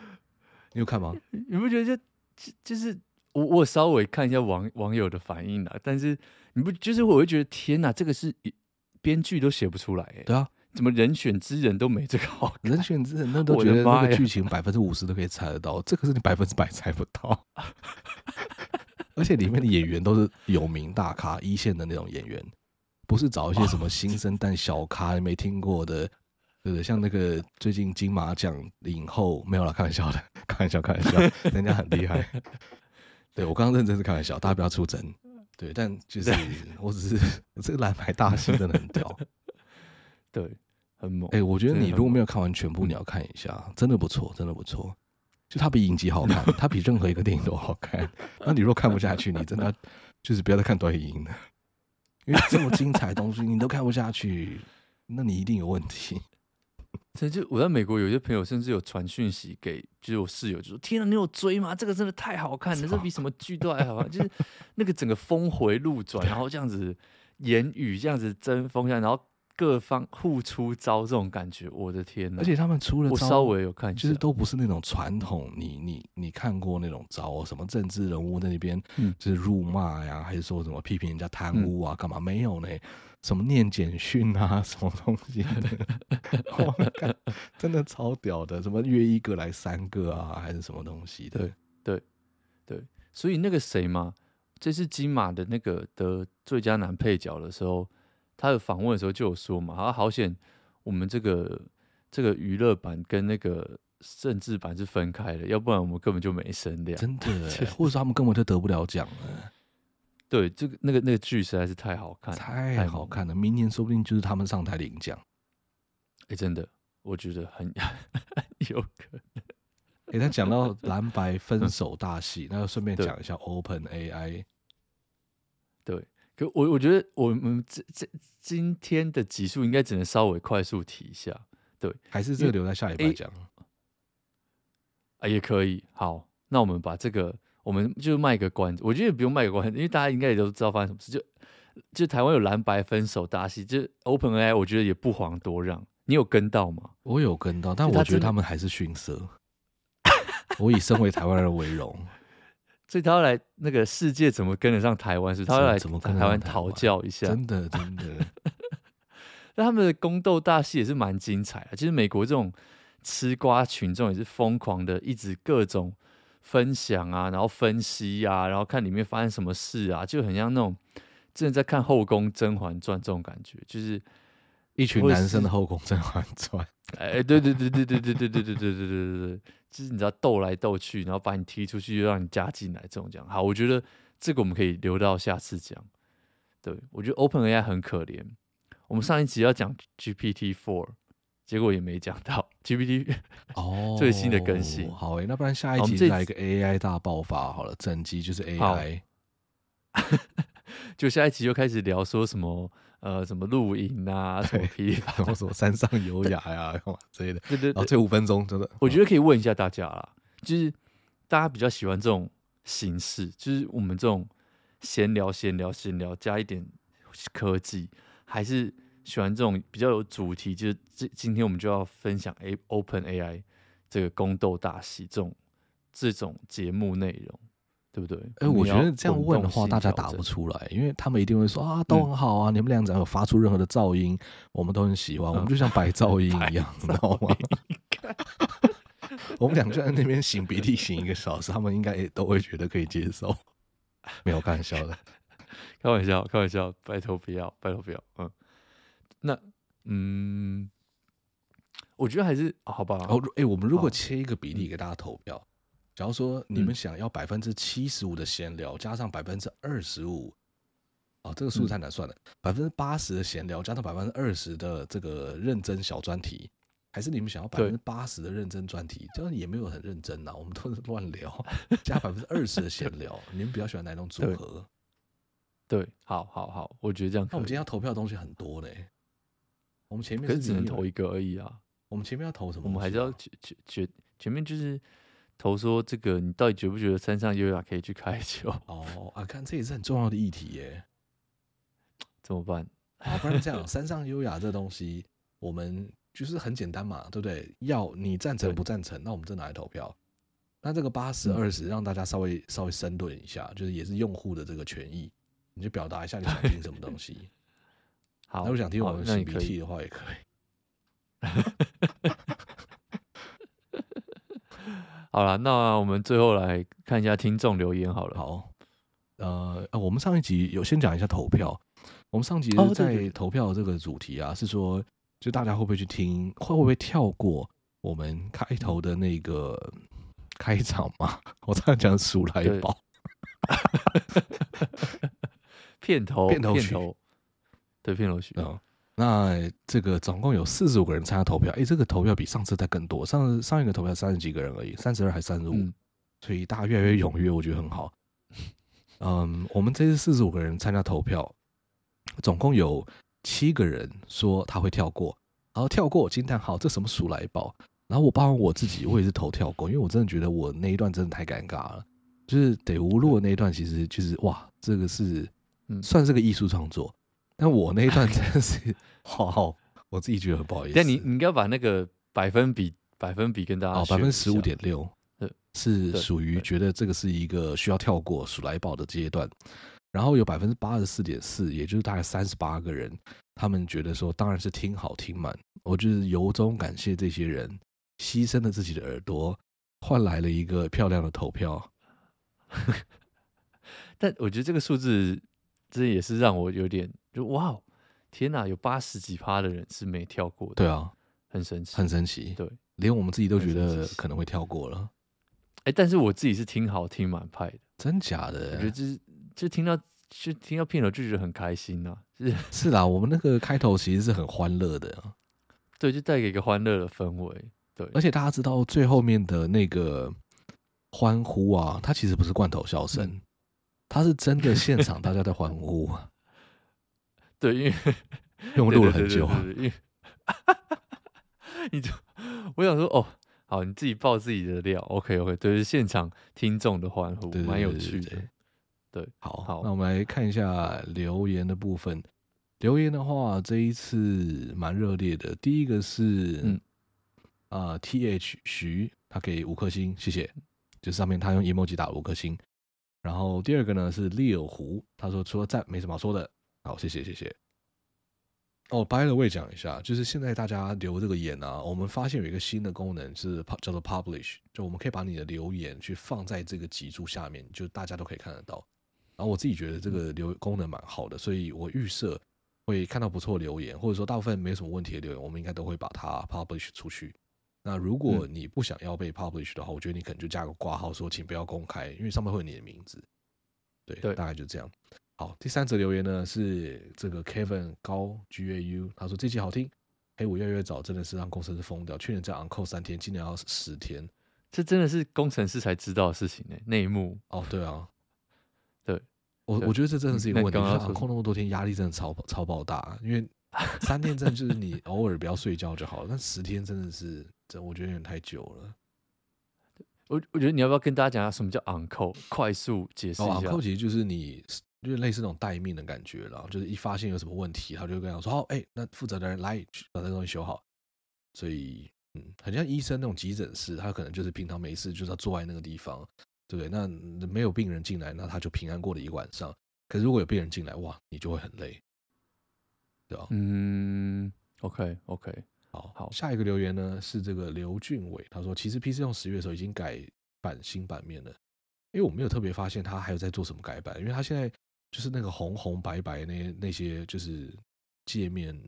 B: 你有看吗？
C: 你不觉得就就是我我稍微看一下网网友的反应了，但是。你不就是我会觉得天哪，这个是编剧都写不出来哎。
B: 对啊，
C: 怎么人选之人都没这个好？
B: 人选之人那都觉得那个剧情百分之五十都可以猜得到，这个是你百分之百猜不到。*laughs* 而且里面的演员都是有名大咖，一线的那种演员，不是找一些什么新生代小咖没听过的，对不对？像那个最近金马奖影后没有了，开玩笑的，开玩笑，开玩笑，*laughs* 人家很厉害。对，我刚刚认真是开玩笑，大家不要出征。对，但就是我只是这个蓝牌大戏真的很屌，*laughs*
C: 对，很猛。
B: 哎、欸，我觉得你如果没有看完全部，你要看一下，真的不错，真的不错。就它比影集好看，*laughs* 它比任何一个电影都好看。那你若看不下去，你真的就是不要再看短影音了，因为这么精彩的东西你都看不下去，那你一定有问题。*laughs*
C: 所以就我在美国有些朋友甚至有传讯息给，就是我室友就说：“天啊，你有追吗？这个真的太好看了，这比什么剧都还好看。就是那个整个峰回路转，*laughs* 然后这样子言语这样子争锋相，然后各方互出招，这种感觉，我的天呐！
B: 而且他们出了招，
C: 我稍微有看，
B: 就是都不是那种传统，你你你看过那种招，什么政治人物在那边就是辱骂呀，还是说什么批评人家贪污啊，干嘛没有呢？”什么念简讯啊，*laughs* 什么东西的？*laughs* 真的超屌的！什么约一个来三个啊，还是什么东西的？
C: 对对对，所以那个谁嘛，这次金马的那个得最佳男配角的时候，他的访问的时候就有说嘛，啊好险，我们这个这个娱乐版跟那个政治版是分开的，要不然我们根本就没声量。
B: 真的，*laughs* 或者说他们根本就得不了奖了。
C: 对，这个那个那个剧实在是太好看，
B: 太好看了。明年说不定就是他们上台领奖。
C: 哎，真的，我觉得很 *laughs* 有可能。
B: 哎，他讲到 *laughs* 蓝白分手大戏，那就顺便讲一下 Open AI。
C: 对，可我我觉得我们这这今天的集数应该只能稍微快速提一下。对，
B: 还是这个留在下礼拜讲。
C: 啊，也可以。好，那我们把这个。我们就卖个关子，我觉得也不用卖个关子，因为大家应该也都知道发生什么事。就就台湾有蓝白分手大戏，就 OpenAI，我觉得也不遑多让。你有跟到吗？
B: 我有跟到，但我觉得他们还是逊色。我以身为台湾人为荣，
C: 所以他要来那个世界怎么跟得上台湾？是他要来怎么跟台湾讨教一下？
B: 真的真的。*laughs*
C: 那他们的宫斗大戏也是蛮精彩的。其实美国这种吃瓜群众也是疯狂的，一直各种。分享啊，然后分析啊，然后看里面发生什么事啊，就很像那种真的在看《后宫甄嬛传》这种感觉，就是
B: 一群男生的《后宫甄嬛传》。*laughs*
C: 哎，对对对对对对对对对对对对对对，就是你知道斗来斗去，然后把你踢出去，又让你加进来，这种讲。好，我觉得这个我们可以留到下次讲。对，我觉得 OpenAI 很可怜。我们上一集要讲 GPT Four。结果也没讲到 GPT 哦 *laughs* *laughs* 最新的更新。
B: 好诶，那不然下一集来一个 AI 大爆发好了，整集就是 AI。
C: 就下一集就开始聊说什么呃什么露营啊，什么批
B: 然后什么山上优雅呀干嘛之类的。对对对，这五分钟真的，
C: 我觉得可以问一下大家啦，就是大家比较喜欢这种形式，就是我们这种闲聊、闲聊、闲聊加一点科技，还是？喜欢这种比较有主题，就是这今天我们就要分享 A Open AI 这个宫斗大戏这种这种节目内容，对不对？哎、
B: 欸，我觉得这样问的话，大家答不出来，因为他们一定会说啊，都很好啊，嗯、你们俩只要有发出任何的噪音，我们都很喜欢，嗯、我们就像白噪音一样，你知道吗？*laughs* 我们俩就在那边擤鼻涕擤一个小时，他们应该也都会觉得可以接受。没有开玩笑的，*laughs*
C: 开玩笑，开玩笑，拜托不要，拜托不要，嗯。那嗯，我觉得还是好吧。
B: 哦，哎，我们如果切一个比例给大家投票，假如说你们想要百分之七十五的闲聊，加上百分之二十五，哦，这个数字太难算了，百分之八十的闲聊加上百分之二十的这个认真小专题，还是你们想要百分之八十的认真专题？这样也没有很认真呐，我们都是乱聊，加百分之二十的闲聊，你们比较喜欢哪种组合？
C: 对，好好好，我觉得这样。那
B: 我们今天要投票的东西很多嘞，我们前面
C: 可是只能投一个而已啊。
B: 我们前面要投什么？
C: 我们还是要决决决前面就是。投说这个，你到底觉不觉得山上优雅可以去开球？*laughs*
B: 哦啊，看这也是很重要的议题耶，*laughs*
C: 怎么办？
B: 啊，不然这样，*laughs* 山上优雅这东西，我们就是很简单嘛，对不对？要你赞成不赞成？那我们就拿来投票。那这个八十二十，让大家稍微稍微深论一下，就是也是用户的这个权益，你就表达一下你想听什么东西。
C: 好，
B: 如果想听我们擤鼻涕的话，也可以。
C: 好了，那我们最后来看一下听众留言好了。
B: 好，呃，我们上一集有先讲一下投票。我们上集在投票这个主题啊，是说就大家会不会去听，会不会跳过我们开头的那个开场嘛？*laughs* 我这样讲鼠来宝，*laughs*
C: 片头
B: 片头曲，
C: 对，片头曲啊。
B: 那这个总共有四十五个人参加投票，诶，这个投票比上次再更多。上上一个投票三十几个人而已，三十二还三十五，所以大家越来越踊跃，我觉得很好。嗯，我们这次四十五个人参加投票，总共有七个人说他会跳过，然后跳过惊叹号，这什么鼠来宝？然后我包括我自己，我也是投跳过，因为我真的觉得我那一段真的太尴尬了，就是得无路的那一段，其实就是哇，这个是算是个艺术创作。但我那一段 *laughs* 真的是，*laughs* 好，我自己觉得很不好意思。
C: 但你你应该把那个百分比百分比跟大家哦，
B: 百分之十五点六，是属于觉得这个是一个需要跳过数来宝的阶段。然后有百分之八十四点四，也就是大概三十八个人，他们觉得说当然是听好听满。我就是由衷感谢这些人牺牲了自己的耳朵，换来了一个漂亮的投票。*laughs*
C: 但我觉得这个数字，这也是让我有点。就哇，天哪！有八十几趴的人是没跳过的。
B: 对啊，
C: 很神奇，
B: 很神奇。
C: 对，
B: 连我们自己都觉得可能会跳过了。
C: 哎，但是我自己是听好听满派的，
B: 真假的？
C: 我觉得就是就听到就听到片头就觉得很开心呐、啊。是
B: 是啦，我们那个开头其实是很欢乐的，
C: 啊 *laughs* 对，就带给一个欢乐的氛围。对，
B: 而且大家知道最后面的那个欢呼啊，它其实不是罐头笑声，嗯、它是真的现场大家在欢呼。
C: 对，因为
B: 因为我录了很久，
C: 因为 *laughs* 你就我想说哦，好，你自己爆自己的料，OK OK，对，是现场听众的欢呼，蛮有趣的。对，
B: 好，好，那我们来看一下留言的部分。留言的话，这一次蛮热烈的。第一个是，嗯，啊、呃、，TH 徐，他给五颗星，谢谢。就上面他用 emoji 打五颗星。然后第二个呢是 Leo 胡，他说除了赞没什么好说的。好，谢谢谢谢。哦，by the way，讲一下，就是现在大家留这个言啊，我们发现有一个新的功能是叫做 publish，就我们可以把你的留言去放在这个脊柱下面，就大家都可以看得到。然后我自己觉得这个留功能蛮好的，所以我预设会看到不错留言，或者说大部分没什么问题的留言，我们应该都会把它 publish 出去。那如果你不想要被 publish 的话，我觉得你可能就加个挂号说，请不要公开，因为上面会有你的名字。对，对，大概就这样。好，第三则留言呢是这个 Kevin 高 G A U，他说这期好听，黑五越来越早，真的是让工程师疯掉。去年这样 on call 三天，今年要十天，
C: 这真的是工程师才知道的事情呢，内幕
B: 哦。对啊，*laughs*
C: 对
B: 我我觉得这真的是一个问题。on call 那么多天，压力真的超超爆大，因为三天真的就是你偶尔不要睡觉就好了，但十天真的是，这我觉得有点太久了。
C: 我我觉得你要不要跟大家讲一下什么叫 on call？快速解释一下。
B: on call 其实就是你。就是类似那种待命的感觉了，就是一发现有什么问题，他就跟他说：“好，哎，那负责的人来把这个东西修好。”所以，嗯，很像医生那种急诊室，他可能就是平常没事，就是要坐在那个地方，对不对？那没有病人进来，那他就平安过了一晚上。可是如果有病人进来，哇，你就会很累，对吧？
C: 嗯，OK，OK，、okay,
B: 好好。下一个留言呢是这个刘俊伟，他说：“其实 PC 用十月的时候已经改版新版面了，因为我没有特别发现他还有在做什么改版，因为他现在。”就是那个红红白白那那些就是界面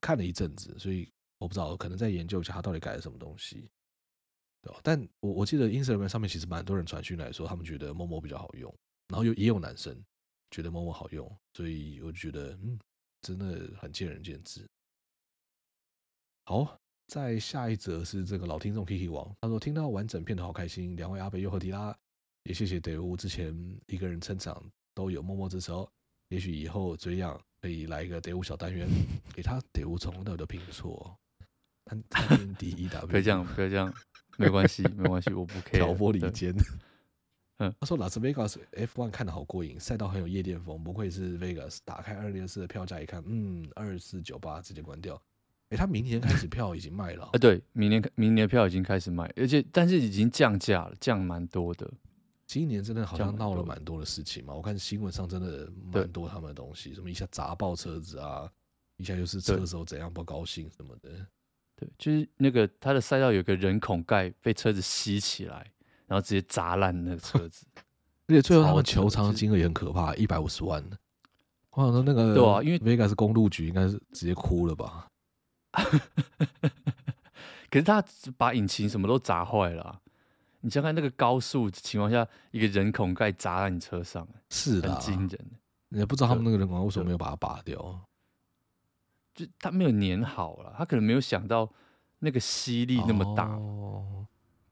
B: 看了一阵子，所以我不知道，可能再研究一下它到底改了什么东西。对吧？但我我记得 Instagram 上面其实蛮多人传讯来说，他们觉得 Momo 比较好用，然后有也有男生觉得 Momo 好用，所以我觉得嗯，真的很见仁见智。好，再下一则是这个老听众 Kiki 王，他说听到完整片头好开心，两位阿北又和迪拉，也谢谢德屋之前一个人撑场都有默默支持哦，也许以后这样可以来一个德乌小单元，*laughs* 给他德乌从头的拼错，他他第一打，*laughs*
C: 不要这样，不要这样。没关系，没关系，我不 care。
B: 挑拨离间。*laughs* 嗯，他说拉斯维加斯 F1 看的好过瘾，赛道很有夜店风，不愧是 Vegas。打开二零二四的票价一看，嗯，二四九八直接关掉。哎，他明年开始票已经卖了。
C: 呃，对，明年明年票已经开始卖，而且但是已经降价了，降蛮多的。
B: 今年真的好像闹了蛮多的事情嘛，我看新闻上真的蛮多他们的东西，什么一下砸爆车子啊，一下又是车手怎样不高兴什么的。
C: 对，就是那个他的赛道有个人孔盖被车子吸起来，然后直接砸烂那个车子，*laughs*
B: 而且最后他们球场的金额也很可怕，一百五十万。我想说那个，
C: 对啊，因为
B: Vegas 公路局应该是直接哭了吧？*laughs*
C: 可是他把引擎什么都砸坏了，啊，你想看那个高速情况下，一个人孔盖砸在你车上，
B: 是的，
C: 很惊人。
B: 也不知道他们那个人孔盖为什么没有把它拔掉。
C: 就他没有粘好了，他可能没有想到那个吸力那么大。哦，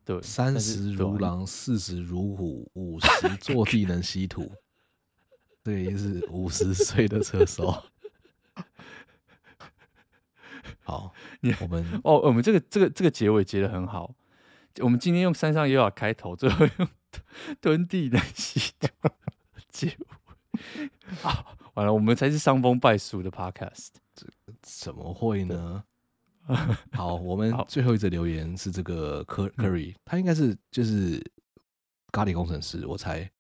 C: 对，
B: 三十如狼，四十如虎，五十坐地能吸土。这个已经是五十岁的车手。好，你我们
C: 哦，我们这个这个这个结尾结的很好。我们今天用山上优雅开头，最后用蹲地能吸土结尾。好，完了，我们才是伤风败俗的 Podcast。
B: 这怎么会呢？好，我们最后一则留言是这个 Curry，他应该是就是咖喱工程师，我猜。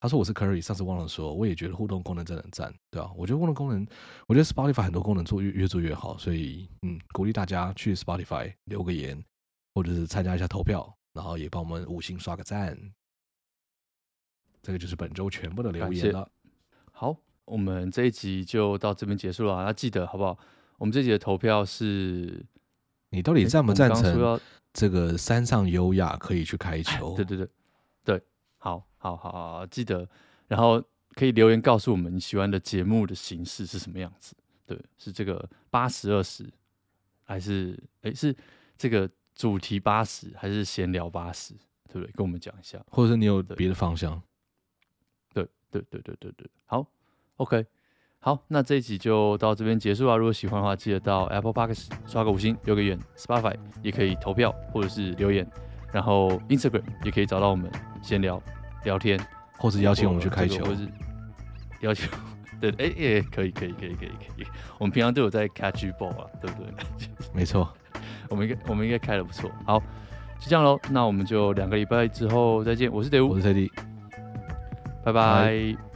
B: 他说我是 Curry，上次忘了说，我也觉得互动功能真的很赞，对吧？我觉得互动功能，我觉得 Spotify 很多功能做越越做越好，所以嗯，鼓励大家去 Spotify 留个言，或者是参加一下投票，然后也帮我们五星刷个赞。这个就是本周全部的留言了。
C: 好。我们这一集就到这边结束了，那记得好不好？我们这集的投票是，
B: 你到底赞不赞成这个山上优雅可以去开球？
C: 对对对对，好好好好，记得，然后可以留言告诉我们你喜欢的节目的形式是什么样子？对，是这个八十二十，还是哎是这个主题八十，还是闲聊八十？对不对？跟我们讲一下，
B: 或者是你有别的方向？
C: 对对对对对对，好。OK，好，那这一集就到这边结束啊。如果喜欢的话，记得到 Apple Podcast 刷个五星，留个言；Spotify 也可以投票或者是留言，然后 Instagram 也可以找到我们闲聊聊天，
B: 或者邀请我们去开球，或者是
C: 邀请 *laughs* 对，哎、欸、也、欸、可以，可以，可以，可以，可以。我们平常都有在 catch ball 啊，对不对？*laughs*
B: 没错，
C: 我们应该我们应该开的不错。好，就这样喽。那我们就两个礼拜之后再见。我是德乌，
B: 我是特地，
C: 拜拜。